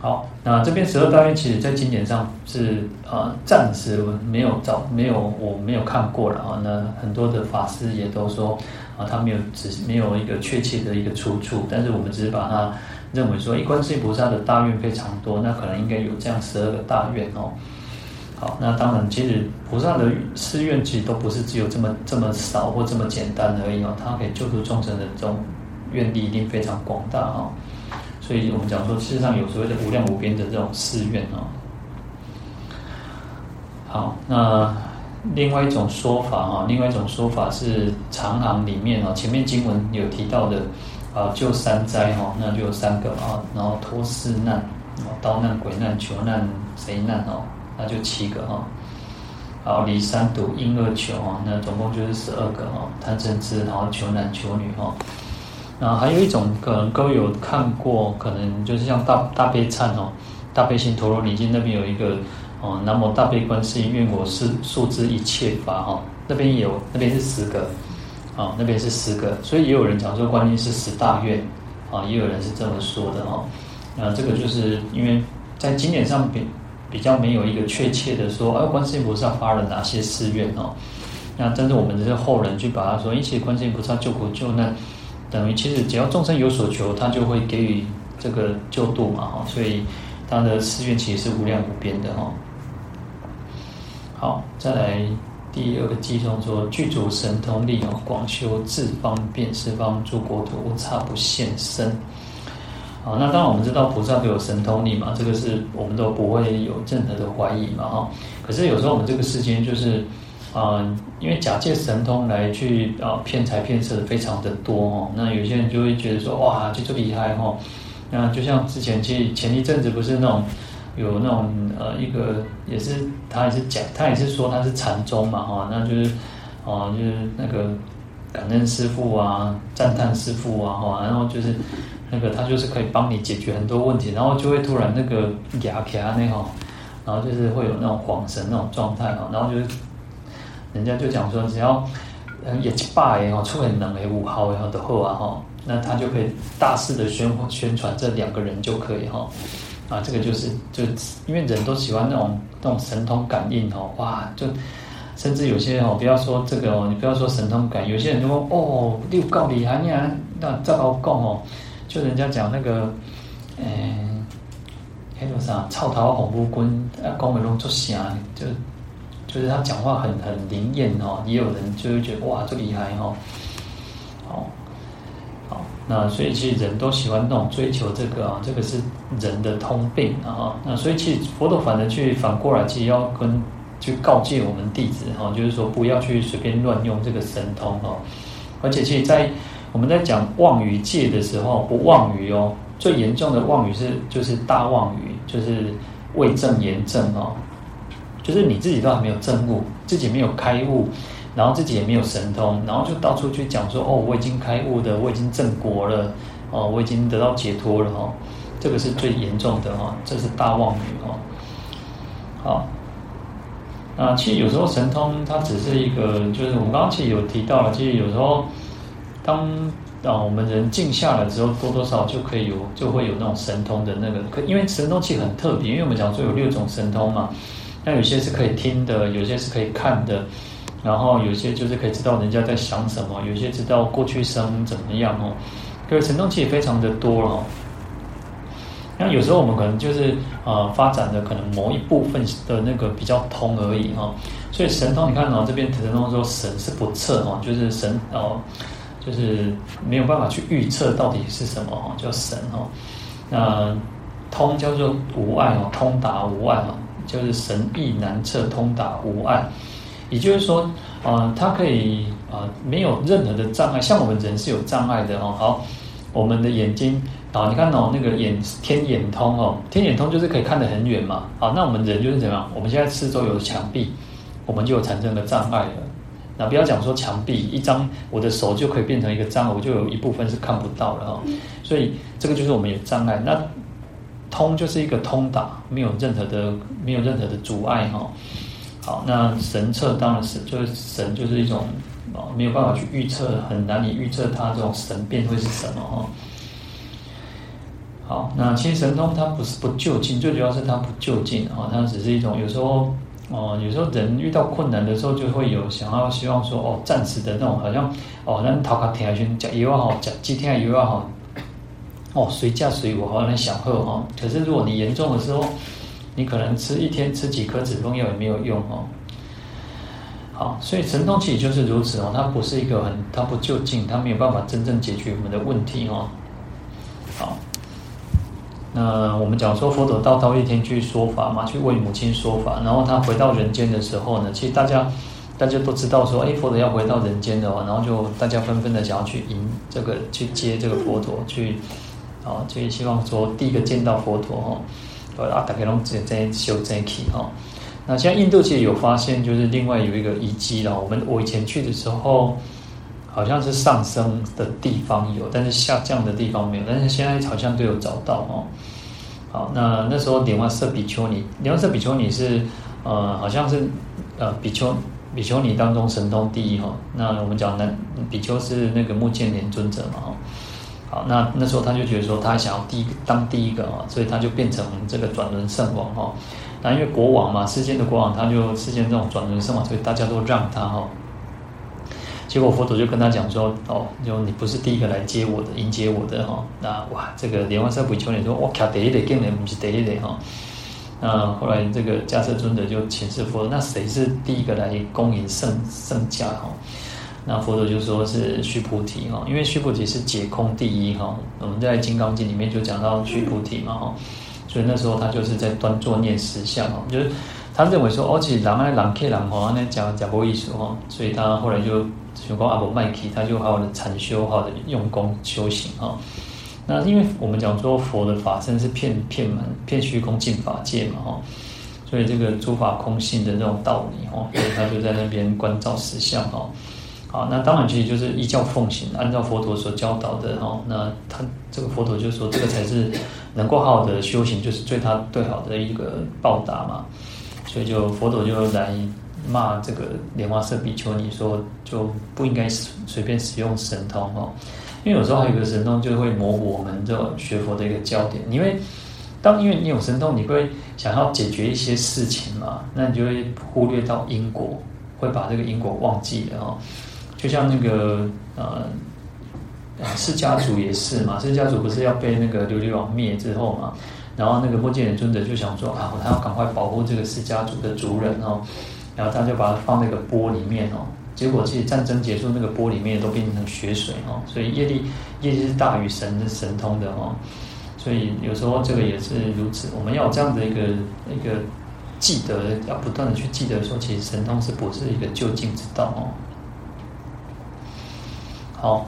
好，那这边十二大愿，其实在经典上是啊，暂时没有找，没有我没有看过了啊。那很多的法师也都说啊，他没有只是没有一个确切的一个出处，但是我们只是把它认为说，一观世音菩萨的大愿非常多，那可能应该有这样十二个大愿哦。好，那当然，其实菩萨的誓愿其实都不是只有这么这么少或这么简单而已哦，他可以救度众生的这种愿力一定非常广大哈。所以我们讲说，事实上有所谓的无量无边的这种誓愿哦。好，那另外一种说法哈，另外一种说法是长行里面哦，前面经文有提到的啊，救三灾哈，那就有三个啊，然后脱四难，刀难、鬼难、囚难、贼难哦。那就七个哈，好，离三毒应二求哈，那总共就是十二个哈，贪嗔痴，然后求男求女哈，然后还有一种可能各位有看过，可能就是像大大悲忏哦，大悲心陀罗尼经那边有一个哦，南无大悲观世音愿我是速知一切法哈，那边有那边是十个，啊，那边是十个，所以也有人讲说观音是十大愿啊，也有人是这么说的哈，那这个就是因为在经典上边。比较没有一个确切的说，哎，观世音菩萨发了哪些誓愿哦？那真正我们这些后人去把它说，一切观世音菩萨救苦救难，等于其实只要众生有所求，他就会给予这个救度嘛哈。所以他的誓愿其实是无量无边的哈。好，再来第二个偈颂说，具足神通力哦，广修智方便，十方诸国土无差不现身。好，那当然我们知道菩萨都有神通力嘛，这个是我们都不会有任何的怀疑嘛，哈。可是有时候我们这个世间就是，啊、因为假借神通来去啊骗财骗色的非常的多哦。那有些人就会觉得说，哇，就这就厉害哈。那就像之前其实前一阵子不是那种有那种呃一个也是他也是讲他也是说他是禅宗嘛哈，那就是哦、呃、就是那个感恩师父啊，赞叹师父啊哈，然后就是。那个他就是可以帮你解决很多问题，然后就会突然那个哑皮啊那哈，然后就是会有那种恍神那种状态啊，然后就是人家就讲说，只要也七八也好，出很能诶五号也好的后啊哈，那他就可以大肆的宣宣传这两个人就可以哈，啊这个就是就因为人都喜欢那种那种神通感应哦，哇就甚至有些哦不要说这个哦，你不要说神通感，有些人就说哦六告厉害你啊，那这老讲哦。就人家讲那个，嗯、欸，那啥，草头红布棍，啊，讲话拢出声，就就是他讲话很很灵验哦。也有人就会觉得哇，最厉害哦。好，好，那所以其实人都喜欢那种追求这个啊，这个是人的通病啊。那所以其实佛陀反而去反过来，其实要跟去告诫我们弟子哈，就是说不要去随便乱用这个神通哦。而且其实在我们在讲妄语戒的时候，不妄语哦。最严重的妄语是就是大妄语，就是未证言证哦。就是你自己都还没有证悟，自己没有开悟，然后自己也没有神通，然后就到处去讲说哦，我已经开悟的，我已经证果了哦，我已经得到解脱了哈。这个是最严重的哈，这是大妄语哦。好，那其实有时候神通它只是一个，就是我们刚刚其实有提到了，其实有时候。当啊，我们人静下来之后，多多少少就可以有，就会有那种神通的那个。可因为神通其实很特别，因为我们讲说有六种神通嘛，那有些是可以听的，有些是可以看的，然后有些就是可以知道人家在想什么，有些知道过去生怎么样哦。可是神通其实非常的多哦。那有时候我们可能就是呃，发展的可能某一部分的那个比较通而已哈。所以神通，你看哦，这边神通说神是不测哦，就是神哦。就是没有办法去预测到底是什么哦，叫神哦。那通叫做无碍哦，通达无碍哦，就是神意难测，通达无碍。也就是说，呃，它可以呃没有任何的障碍。像我们人是有障碍的哦。好，我们的眼睛啊，你看哦，那个眼天眼通哦，天眼通就是可以看得很远嘛。好，那我们人就是怎么样？我们现在四周有墙壁，我们就有产生了障碍了。那不要讲说墙壁一张，我的手就可以变成一个障碍，我就有一部分是看不到了哈。所以这个就是我们有障碍。那通就是一个通达，没有任何的没有任何的阻碍哈。好，那神测当然是就是神就是一种啊没有办法去预测，很难以预测它这种神变会是什么哈。好，那其实神通它不是不就近，最主要是它不就近啊，它只是一种有时候。哦，有时候人遇到困难的时候，就会有想要希望说，哦，暂时的那种，好像哦，那头壳疼下去，吃药好，吃几天药好，哦，随叫随我，好像想喝哈。可是如果你严重的时候，你可能吃一天吃几颗止痛药也没有用哦。好，所以神通其实就是如此哦，它不是一个很，它不就近，它没有办法真正解决我们的问题哦。好。那我们讲说佛陀到忉利天去说法嘛，去为母亲说法，然后他回到人间的时候呢，其实大家大家都知道说，哎，佛陀要回到人间的话，然后就大家纷纷的想要去迎这个去接这个佛陀去，啊，就希望说第一个见到佛陀哈，啊，大家拢在在修真气哈。那现在印度其实有发现，就是另外有一个遗迹了，我们我以前去的时候。好像是上升的地方有，但是下降的地方没有。但是现在好像都有找到哦。好，那那时候莲花色比丘尼，莲花色比丘尼是呃，好像是呃比丘比丘尼当中神通第一哈。那我们讲男比丘是那个目犍连尊者嘛哈。好，那那时候他就觉得说他想要第一个当第一个啊，所以他就变成这个转轮圣王哈。那因为国王嘛，世间的国王，他就世间这种转轮圣王，所以大家都让他哈。结果佛陀就跟他讲说：“哦，就你不是第一个来接我的，迎接我的哈。那哇，这个莲花色比丘尼说，我卡第一的，根本不是第一的哈。那后来这个迦叶尊者就请示佛陀，那谁是第一个来恭迎圣圣驾哈？那佛陀就说是须菩提哈，因为须菩提是解空第一哈。我们在《金刚经》里面就讲到须菩提嘛哈，所以那时候他就是在端坐念实相哈，就是他认为说，哦，其实人爱人客人哈，那讲讲过意思哈，所以他后来就。就讲阿伯麦基，他就好好的禅修，好好的用功修行哈。那因为我们讲说佛的法身是遍遍满遍虚空尽法界嘛哈，所以这个诸法空性的这种道理哈，所以他就在那边观照实相哈。好，那当然其实就是依教奉行，按照佛陀所教导的哈。那他这个佛陀就说，这个才是能够好好的修行，就是对他最好的一个报答嘛。所以就佛陀就来。骂这个莲花色比丘尼说，就不应该随便使用神通哦，因为有时候还有一个神通就会模糊我们这种学佛的一个焦点。因为当因为你有神通，你会想要解决一些事情嘛，那你就会忽略到因果，会把这个因果忘记了哦。就像那个呃，释迦族也是嘛，释迦族不是要被那个琉璃王灭之后嘛，然后那个目犍连尊者就想说啊，他要赶快保护这个释迦族的族人哦。然后他就把它放那个钵里面哦，结果其实战争结束，那个钵里面都变成血水哦，所以业力业力是大于神的神通的哦，所以有时候这个也是如此，我们要有这样的一个一个记得，要不断的去记得说，其实神通是不是一个就近之道哦？好。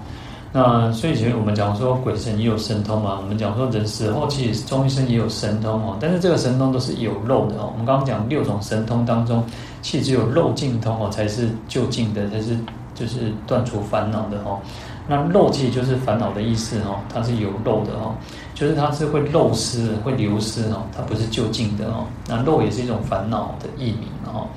那所以其实我们讲说鬼神也有神通嘛，我们讲说人死后其实终一生也有神通哦，但是这个神通都是有漏的哦。我们刚刚讲六种神通当中，其实只有漏尽通哦才是究竟的，才是就是断除烦恼的哦。那漏其实就是烦恼的意思哦，它是有漏的哦，就是它是会漏失、会流失哦，它不是究竟的哦。那漏也是一种烦恼的意名哦。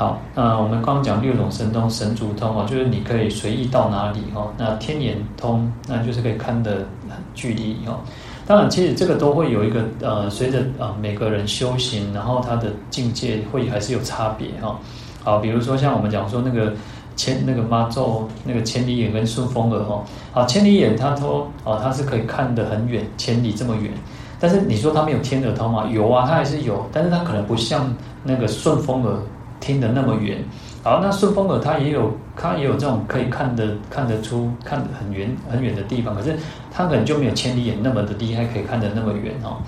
好，那我们刚刚讲六种神通，神足通哦，就是你可以随意到哪里哦。那天眼通，那就是可以看得很距离哦。当然，其实这个都会有一个呃，随着啊每个人修行，然后他的境界会还是有差别哈。好，比如说像我们讲说那个千那个妈咒那个千里眼跟顺风耳哈。好，千里眼他说哦，他是可以看得很远，千里这么远。但是你说他没有天耳通吗？有啊，他还是有，但是他可能不像那个顺风耳。听得那么远，好，那顺风耳它也有，它也有这种可以看得看得出看得很远很远的地方，可是它可能就没有千里眼那么的厉害，可以看得那么远哦。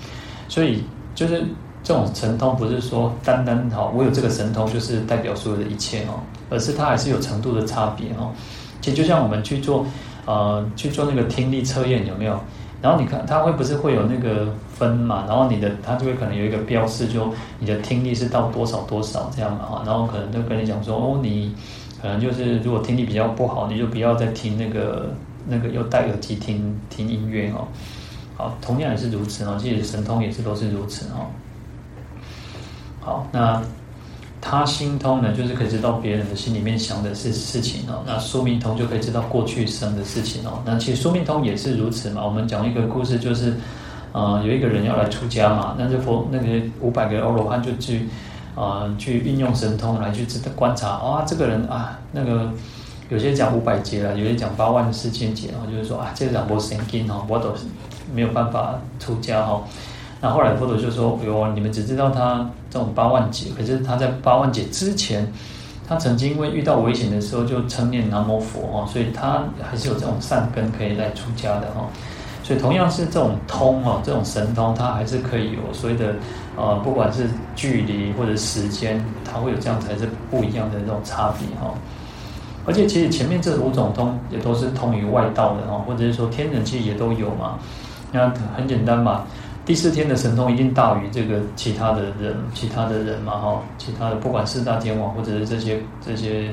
所以就是这种神通，不是说单单好我有这个神通就是代表所有的一切哦，而是它还是有程度的差别哦。其实就像我们去做呃去做那个听力测验，有没有？然后你看，它会不是会有那个分嘛？然后你的它就会可能有一个标示，就你的听力是到多少多少这样嘛哈。然后可能就跟你讲说，哦，你可能就是如果听力比较不好，你就不要再听那个那个又戴耳机听听音乐哦。好，同样也是如此哦。其实神通也是都是如此哦。好，那。他心通呢，就是可以知道别人的心里面想的是事情哦。那宿命通就可以知道过去生的事情哦。那其实宿命通也是如此嘛。我们讲一个故事，就是，呃，有一个人要来出家嘛，那就佛那个五百个欧罗汉就去，呃，去运用神通来去值得观察啊，这个人啊，那个有些讲五百劫了，有些讲八万四千劫哦，就是说啊，这两波神经哦，我都没有办法出家哦。那后来佛陀就说：“哟，你们只知道他这种八万劫，可是他在八万劫之前，他曾经因为遇到危险的时候就称念南无佛哦，所以他还是有这种善根可以来出家的哈。所以同样是这种通哦，这种神通，它还是可以有所谓的呃，不管是距离或者时间，它会有这样才是不一样的这种差别哈。而且其实前面这五种通也都是通于外道的哈，或者是说天人其实也都有嘛。那很简单嘛。”第四天的神通一定大于这个其他的人，其他的人嘛哈，其他的不管四大天王或者是这些这些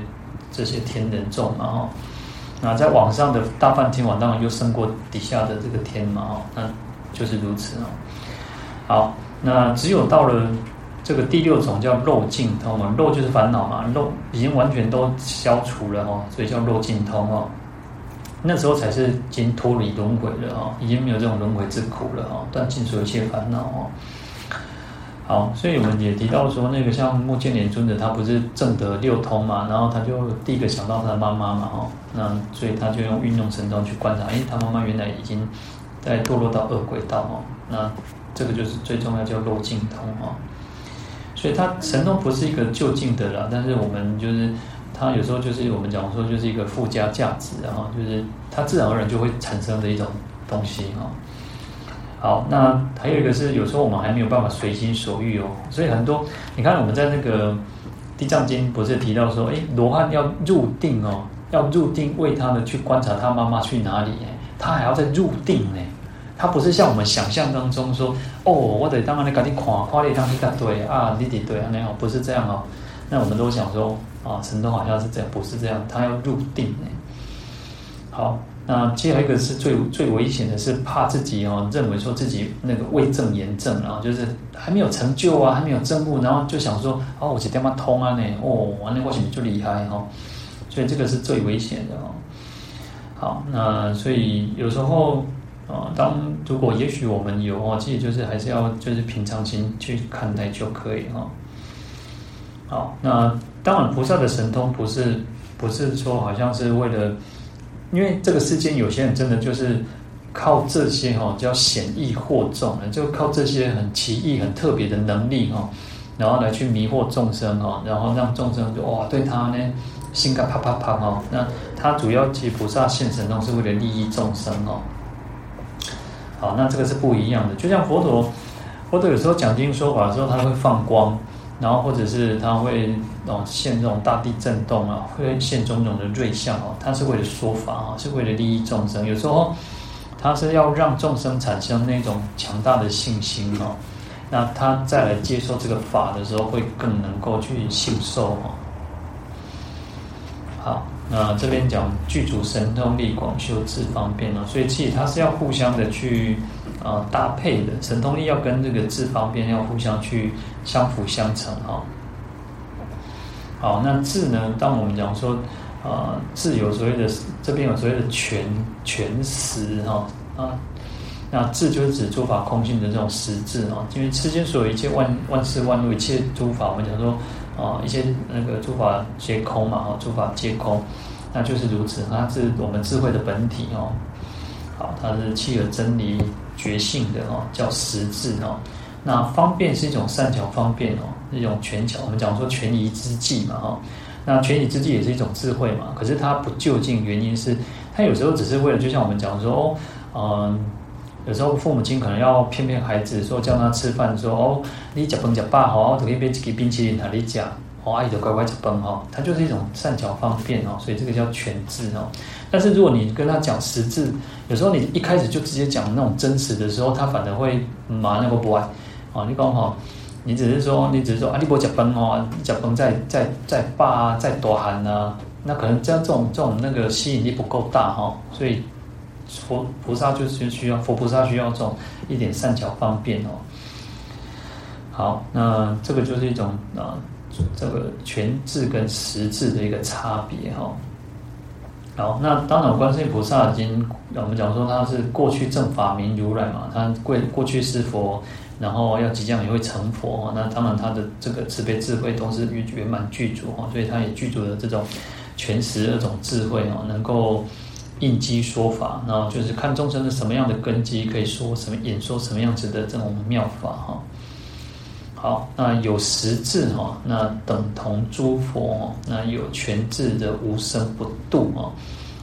这些天人众嘛哈，那在网上的大梵天王当然就胜过底下的这个天嘛哈，那就是如此啊。好，那只有到了这个第六种叫肉尽通嘛，肉就是烦恼嘛，肉已经完全都消除了哈，所以叫肉尽通哦。那时候才是已经脱离轮回了啊，已经没有这种轮回之苦了哈，断尽所有一切烦恼哦。好，所以我们也提到说，那个像目犍连尊者，他不是证得六通嘛，然后他就第一个想到他的妈妈嘛哈，那所以他就用运用神通去观察，哎，他妈妈原来已经在堕落到恶鬼道哦，那这个就是最重要叫漏尽通哦。所以他神通不是一个就近的啦，但是我们就是。它有时候就是我们讲说，就是一个附加价值，然后就是它自然而然就会产生的一种东西哈。好，那还有一个是有时候我们还没有办法随心所欲哦，所以很多你看我们在那个《地藏经》不是提到说，哎，罗汉要入定哦，要入定为他们去观察他妈妈去哪里，哎，他还要再入定呢。他不是像我们想象当中说，哦，我得当然你赶紧夸夸你当你答对啊，你得对啊那样，不是这样哦。那我们都想说。啊，神通好像是这样，不是这样，他要入定呢。好，那接下来一个是最最危险的是怕自己哦，认为说自己那个未证言证，然后就是还没有成就啊，还没有证悟，然后就想说，哦，我这他妈通啊呢，哦，完了我怎么就厉害哈？所以这个是最危险的哦。好，那所以有时候啊，当如果也许我们有哦，其实就是还是要就是平常心去看待就可以哈。好，那。当然，菩萨的神通不是不是说好像是为了，因为这个世间有些人真的就是靠这些哈叫显异惑众，就靠这些很奇异、很特别的能力哈，然后来去迷惑众生哈，然后让众生就哇对他呢心肝啪啪啪哈。那他主要其实菩萨现神通是为了利益众生哦。好，那这个是不一样的。就像佛陀，佛陀有时候讲经说法的时候，他会放光。然后或者是他会哦现这种大地震动啊，会现种种的瑞相哦，他是为了说法啊，是为了利益众生。有时候他是要让众生产生那种强大的信心哦，那他再来接受这个法的时候，会更能够去信受哦。好，那这边讲具足神通力广修智方便哦，所以其实它是要互相的去。啊，搭配的神通力要跟这个智方便要互相去相辅相成哈。好，那智呢？当我们讲说，呃，智有所谓的这边有所谓的全全实哈啊，那智就是指诸法空性的这种实质啊，因为世间所有一切万万事万物一切诸法，我们讲说啊，一些那个诸法皆空嘛哈，诸法皆空，那就是如此，它是我们智慧的本体哦。好，它是契合真理觉性的哦，叫实智哦。那方便是一种善巧方便哦，一种权巧。我们讲说权宜之计嘛哈，那权宜之计也是一种智慧嘛。可是它不究竟，原因是它有时候只是为了，就像我们讲说哦，嗯，有时候父母亲可能要骗骗孩子，说叫他吃饭，说哦，你吃饭吃饱哈，我给你买几个冰淇淋给你吃，哦，阿姨就乖乖吃饭哈。它就是一种善巧方便哦，所以这个叫权智哦。但是如果你跟他讲实质，有时候你一开始就直接讲那种真实的时候，他反而会麻那个不爱。哦，你讲哈，你只是说，你只是说啊，你不食饭哦，食饭再再再霸啊，再大汉啊，那可能这样这种这种那个吸引力不够大哈，所以佛菩萨就是需要佛菩萨需要这种一点善巧方便哦。好，那这个就是一种啊，这个全智跟实智的一个差别哈。好，那当然，观世音菩萨已经我们讲说他是过去正法明如来嘛，他过过去是佛。然后要即将也会成佛，那当然他的这个慈悲智慧都是圆圆满具足哈，所以他也具足了这种全十二种智慧哦，能够应机说法，然后就是看众生的什么样的根基，可以说什么演说什么样子的这种妙法哈。好，那有实质哈，那等同诸佛，那有全智的无生不度啊。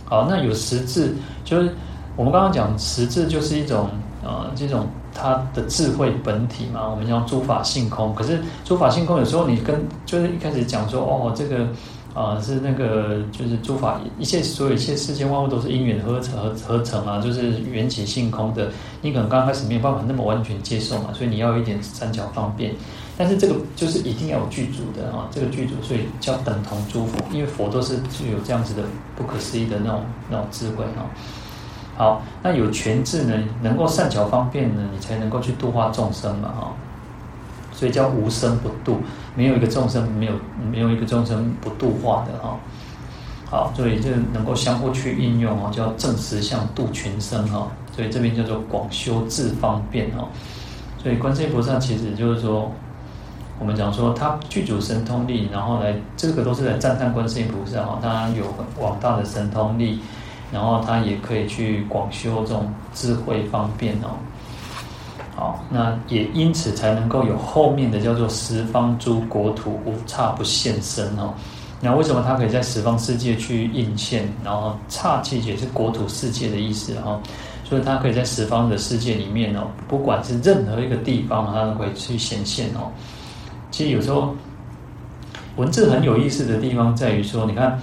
好，那有实质就是我们刚刚讲实质就是一种呃这种。它的智慧本体嘛，我们叫诸法性空。可是诸法性空，有时候你跟就是一开始讲说，哦，这个啊、是那个就是诸法一切所有一切世间万物都是因缘合成合合成啊，就是缘起性空的。你可能刚开始没有办法那么完全接受嘛，所以你要有一点善巧方便。但是这个就是一定要有具足的啊，这个具足，所以叫等同诸佛，因为佛都是具有这样子的不可思议的那种那种智慧啊。好，那有权智呢，能够善巧方便呢，你才能够去度化众生嘛，哈，所以叫无生不度，没有一个众生没有没有一个众生不度化的哈。好，所以就能够相互去应用哦，叫正实相度群生哈。所以这边叫做广修智方便哈。所以观世音菩萨其实就是说，我们讲说他具足神通力，然后来这个都是来赞叹观世音菩萨哈，他有广大的神通力。然后他也可以去广修这种智慧方便哦，好，那也因此才能够有后面的叫做十方诸国土无刹不现身哦。那为什么他可以在十方世界去应现？然后刹其实也是国土世界的意思哈，所以他可以在十方的世界里面哦，不管是任何一个地方，他都可以去显现哦。其实有时候文字很有意思的地方在于说，你看。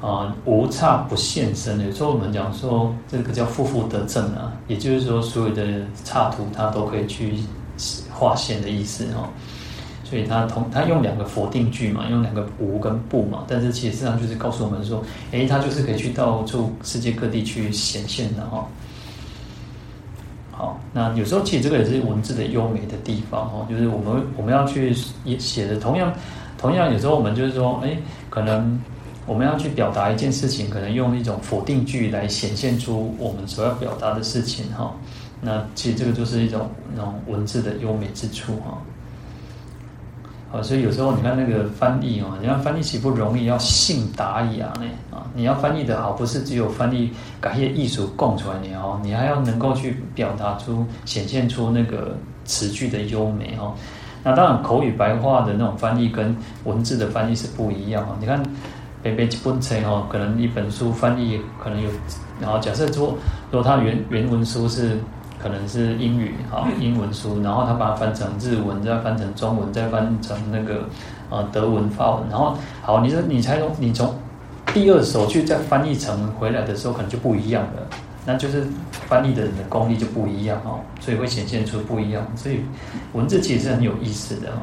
啊，无差不现身。有时候我们讲说，这个叫负负得正啊，也就是说，所有的差图它都可以去化现的意思哈。所以它同它用两个否定句嘛，用两个无跟不嘛，但是其实上就是告诉我们说，哎，它就是可以去到处世界各地去显现的哈。好，那有时候其实这个也是文字的优美的地方哦，就是我们我们要去写的，同样同样有时候我们就是说，哎，可能。我们要去表达一件事情，可能用一种否定句来显现出我们所要表达的事情哈。那其实这个就是一种那种文字的优美之处哈。好，所以有时候你看那个翻译哦，你看翻译岂不容易？要信达雅呢啊！你要翻译的好，不是只有翻译感谢艺术供出来你哦，你还要能够去表达出、显现出那个词句的优美哦。那当然，口语白话的那种翻译跟文字的翻译是不一样啊。你看。北北一本册哦，可能一本书翻译可能有，然后假设说，如果它原原文书是可能是英语啊，英文书，然后他把它翻成日文，再翻成中文，再翻成那个呃德文、法文，然后好，你说你才从你从第二手去再翻译成回来的时候，可能就不一样了，那就是翻译的人的功力就不一样哦，所以会显现出不一样，所以文字其实是很有意思的哦。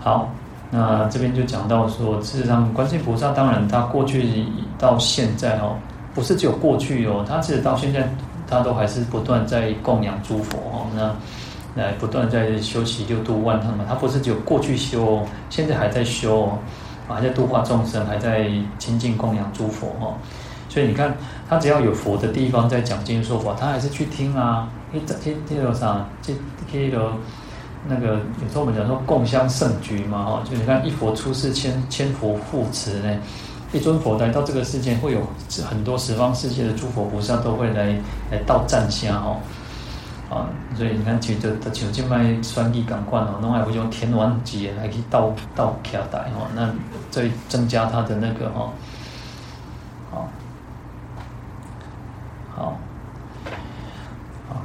好。那这边就讲到说，事实上，观世音菩萨当然他过去到现在哦，不是只有过去哦，他其实到现在他都还是不断在供养诸佛哦。那来不断在修习六度万行嘛，他不是只有过去修，现在还在修，还在度化众生，还在亲近供养诸佛哈。所以你看，他只要有佛的地方在讲经说法，他还是去听啊。听听听到啥？这这个那个有时候我们讲说共襄盛举嘛哈，就你看一佛出世千千佛护持呢，一尊佛来到这个世界，会有很多十方世界的诸佛菩萨都会来来到赞香哈。啊，所以你看，就就就像这卖算力感官哦，弄来会用天王级来去到到卡带哈，那再增加他的那个哈。好，好，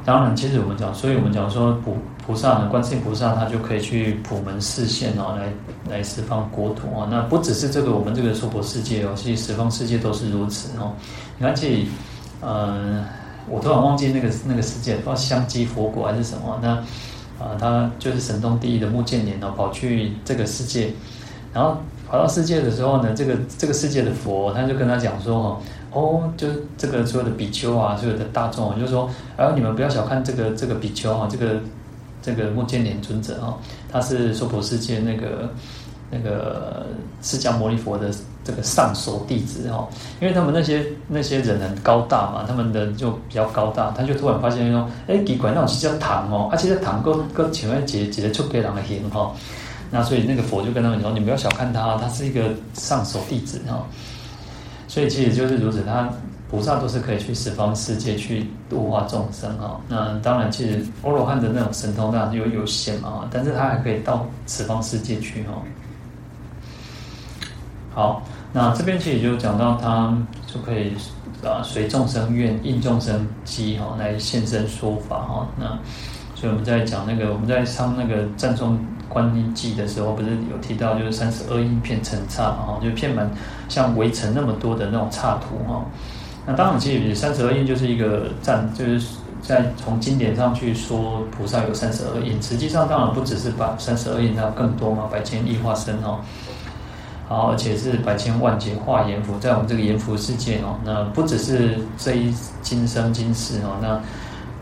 当然，其实我们讲，所以我们讲说补菩萨呢，观世音菩萨他就可以去普门示现哦，来来十方国土啊。那不只是这个我们这个娑婆世界哦，其实十方世界都是如此哦。你看，其实，呃，我突然忘记那个那个世界，不知道香积佛国还是什么。那啊，他就是神通第一的目犍连哦，跑去这个世界，然后跑到世界的时候呢，这个这个世界的佛他就跟他讲说哦。哦，就是这个所有的比丘啊，所有的大众，就是说，然后你们不要小看这个这个比丘啊，这个这个目犍连尊者哈，他是娑婆世界那个那个释迦牟尼佛的这个上首弟子哈，因为他们那些那些人很高大嘛，他们的就比较高大，他就突然发现说，哎，奇怪，那种是叫唐哦，而且这唐哥哥前面结结的出给人行哈，那所以那个佛就跟他们说，你不要小看他，他是一个上首弟子哈。所以其实就是如此，他菩萨都是可以去十方世界去度化众生啊。那当然，其实阿罗汉的那种神通当然有有限嘛，但是他还可以到十方世界去哈。好，那这边其实就讲到他就可以啊随众生愿应众生机哈来现身说法哈。那所以我们在讲那个我们在唱那个赞颂。观音记的时候，不是有提到就是三十二应片成刹嘛，哈，就片满像围城那么多的那种刹图哈。那当然，其实三十二应就是一个赞，就是在从经典上去说菩萨有三十二应，实际上当然不只是把三十二应，它更多嘛，百千亿化身哦。好，而且是百千万劫化阎浮，在我们这个阎浮世界哦，那不只是这一今生今世哦，那。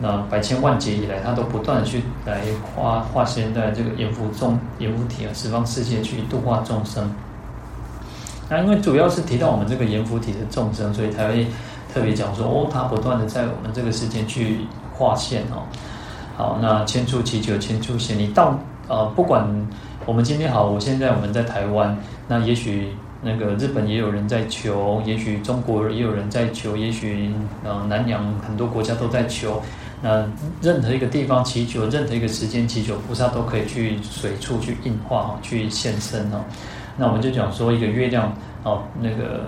那百千万劫以来，他都不断的去来化化现在这个阎浮众、阎浮体啊，十方世界去度化众生。那因为主要是提到我们这个阎浮体的众生，所以才会特别讲说哦，他不断的在我们这个时间去划线哦。好，那千处祈求千处现，你到呃，不管我们今天好，我现在我们在台湾，那也许那个日本也有人在求，也许中国也有人在求，也许呃南洋很多国家都在求。那任何一个地方祈求，任何一个时间祈求，菩萨都可以去随处去应化哈，去现身哦。那我们就讲说，一个月亮哦，那个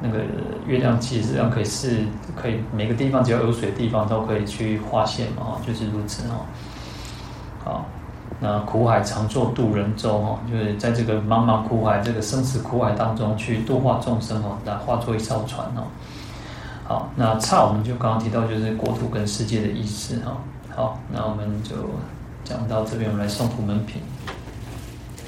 那个月亮其实上可以是可以每个地方只要有水的地方都可以去划线嘛哈，就是如此哈。好，那苦海常作渡人舟哈，就是在这个茫茫苦海这个生死苦海当中去度化众生哦，来化作一艘船哦。好，那刹我们就刚刚提到，就是国土跟世界的意思哈。好，那我们就讲到这边，我们来送普门品。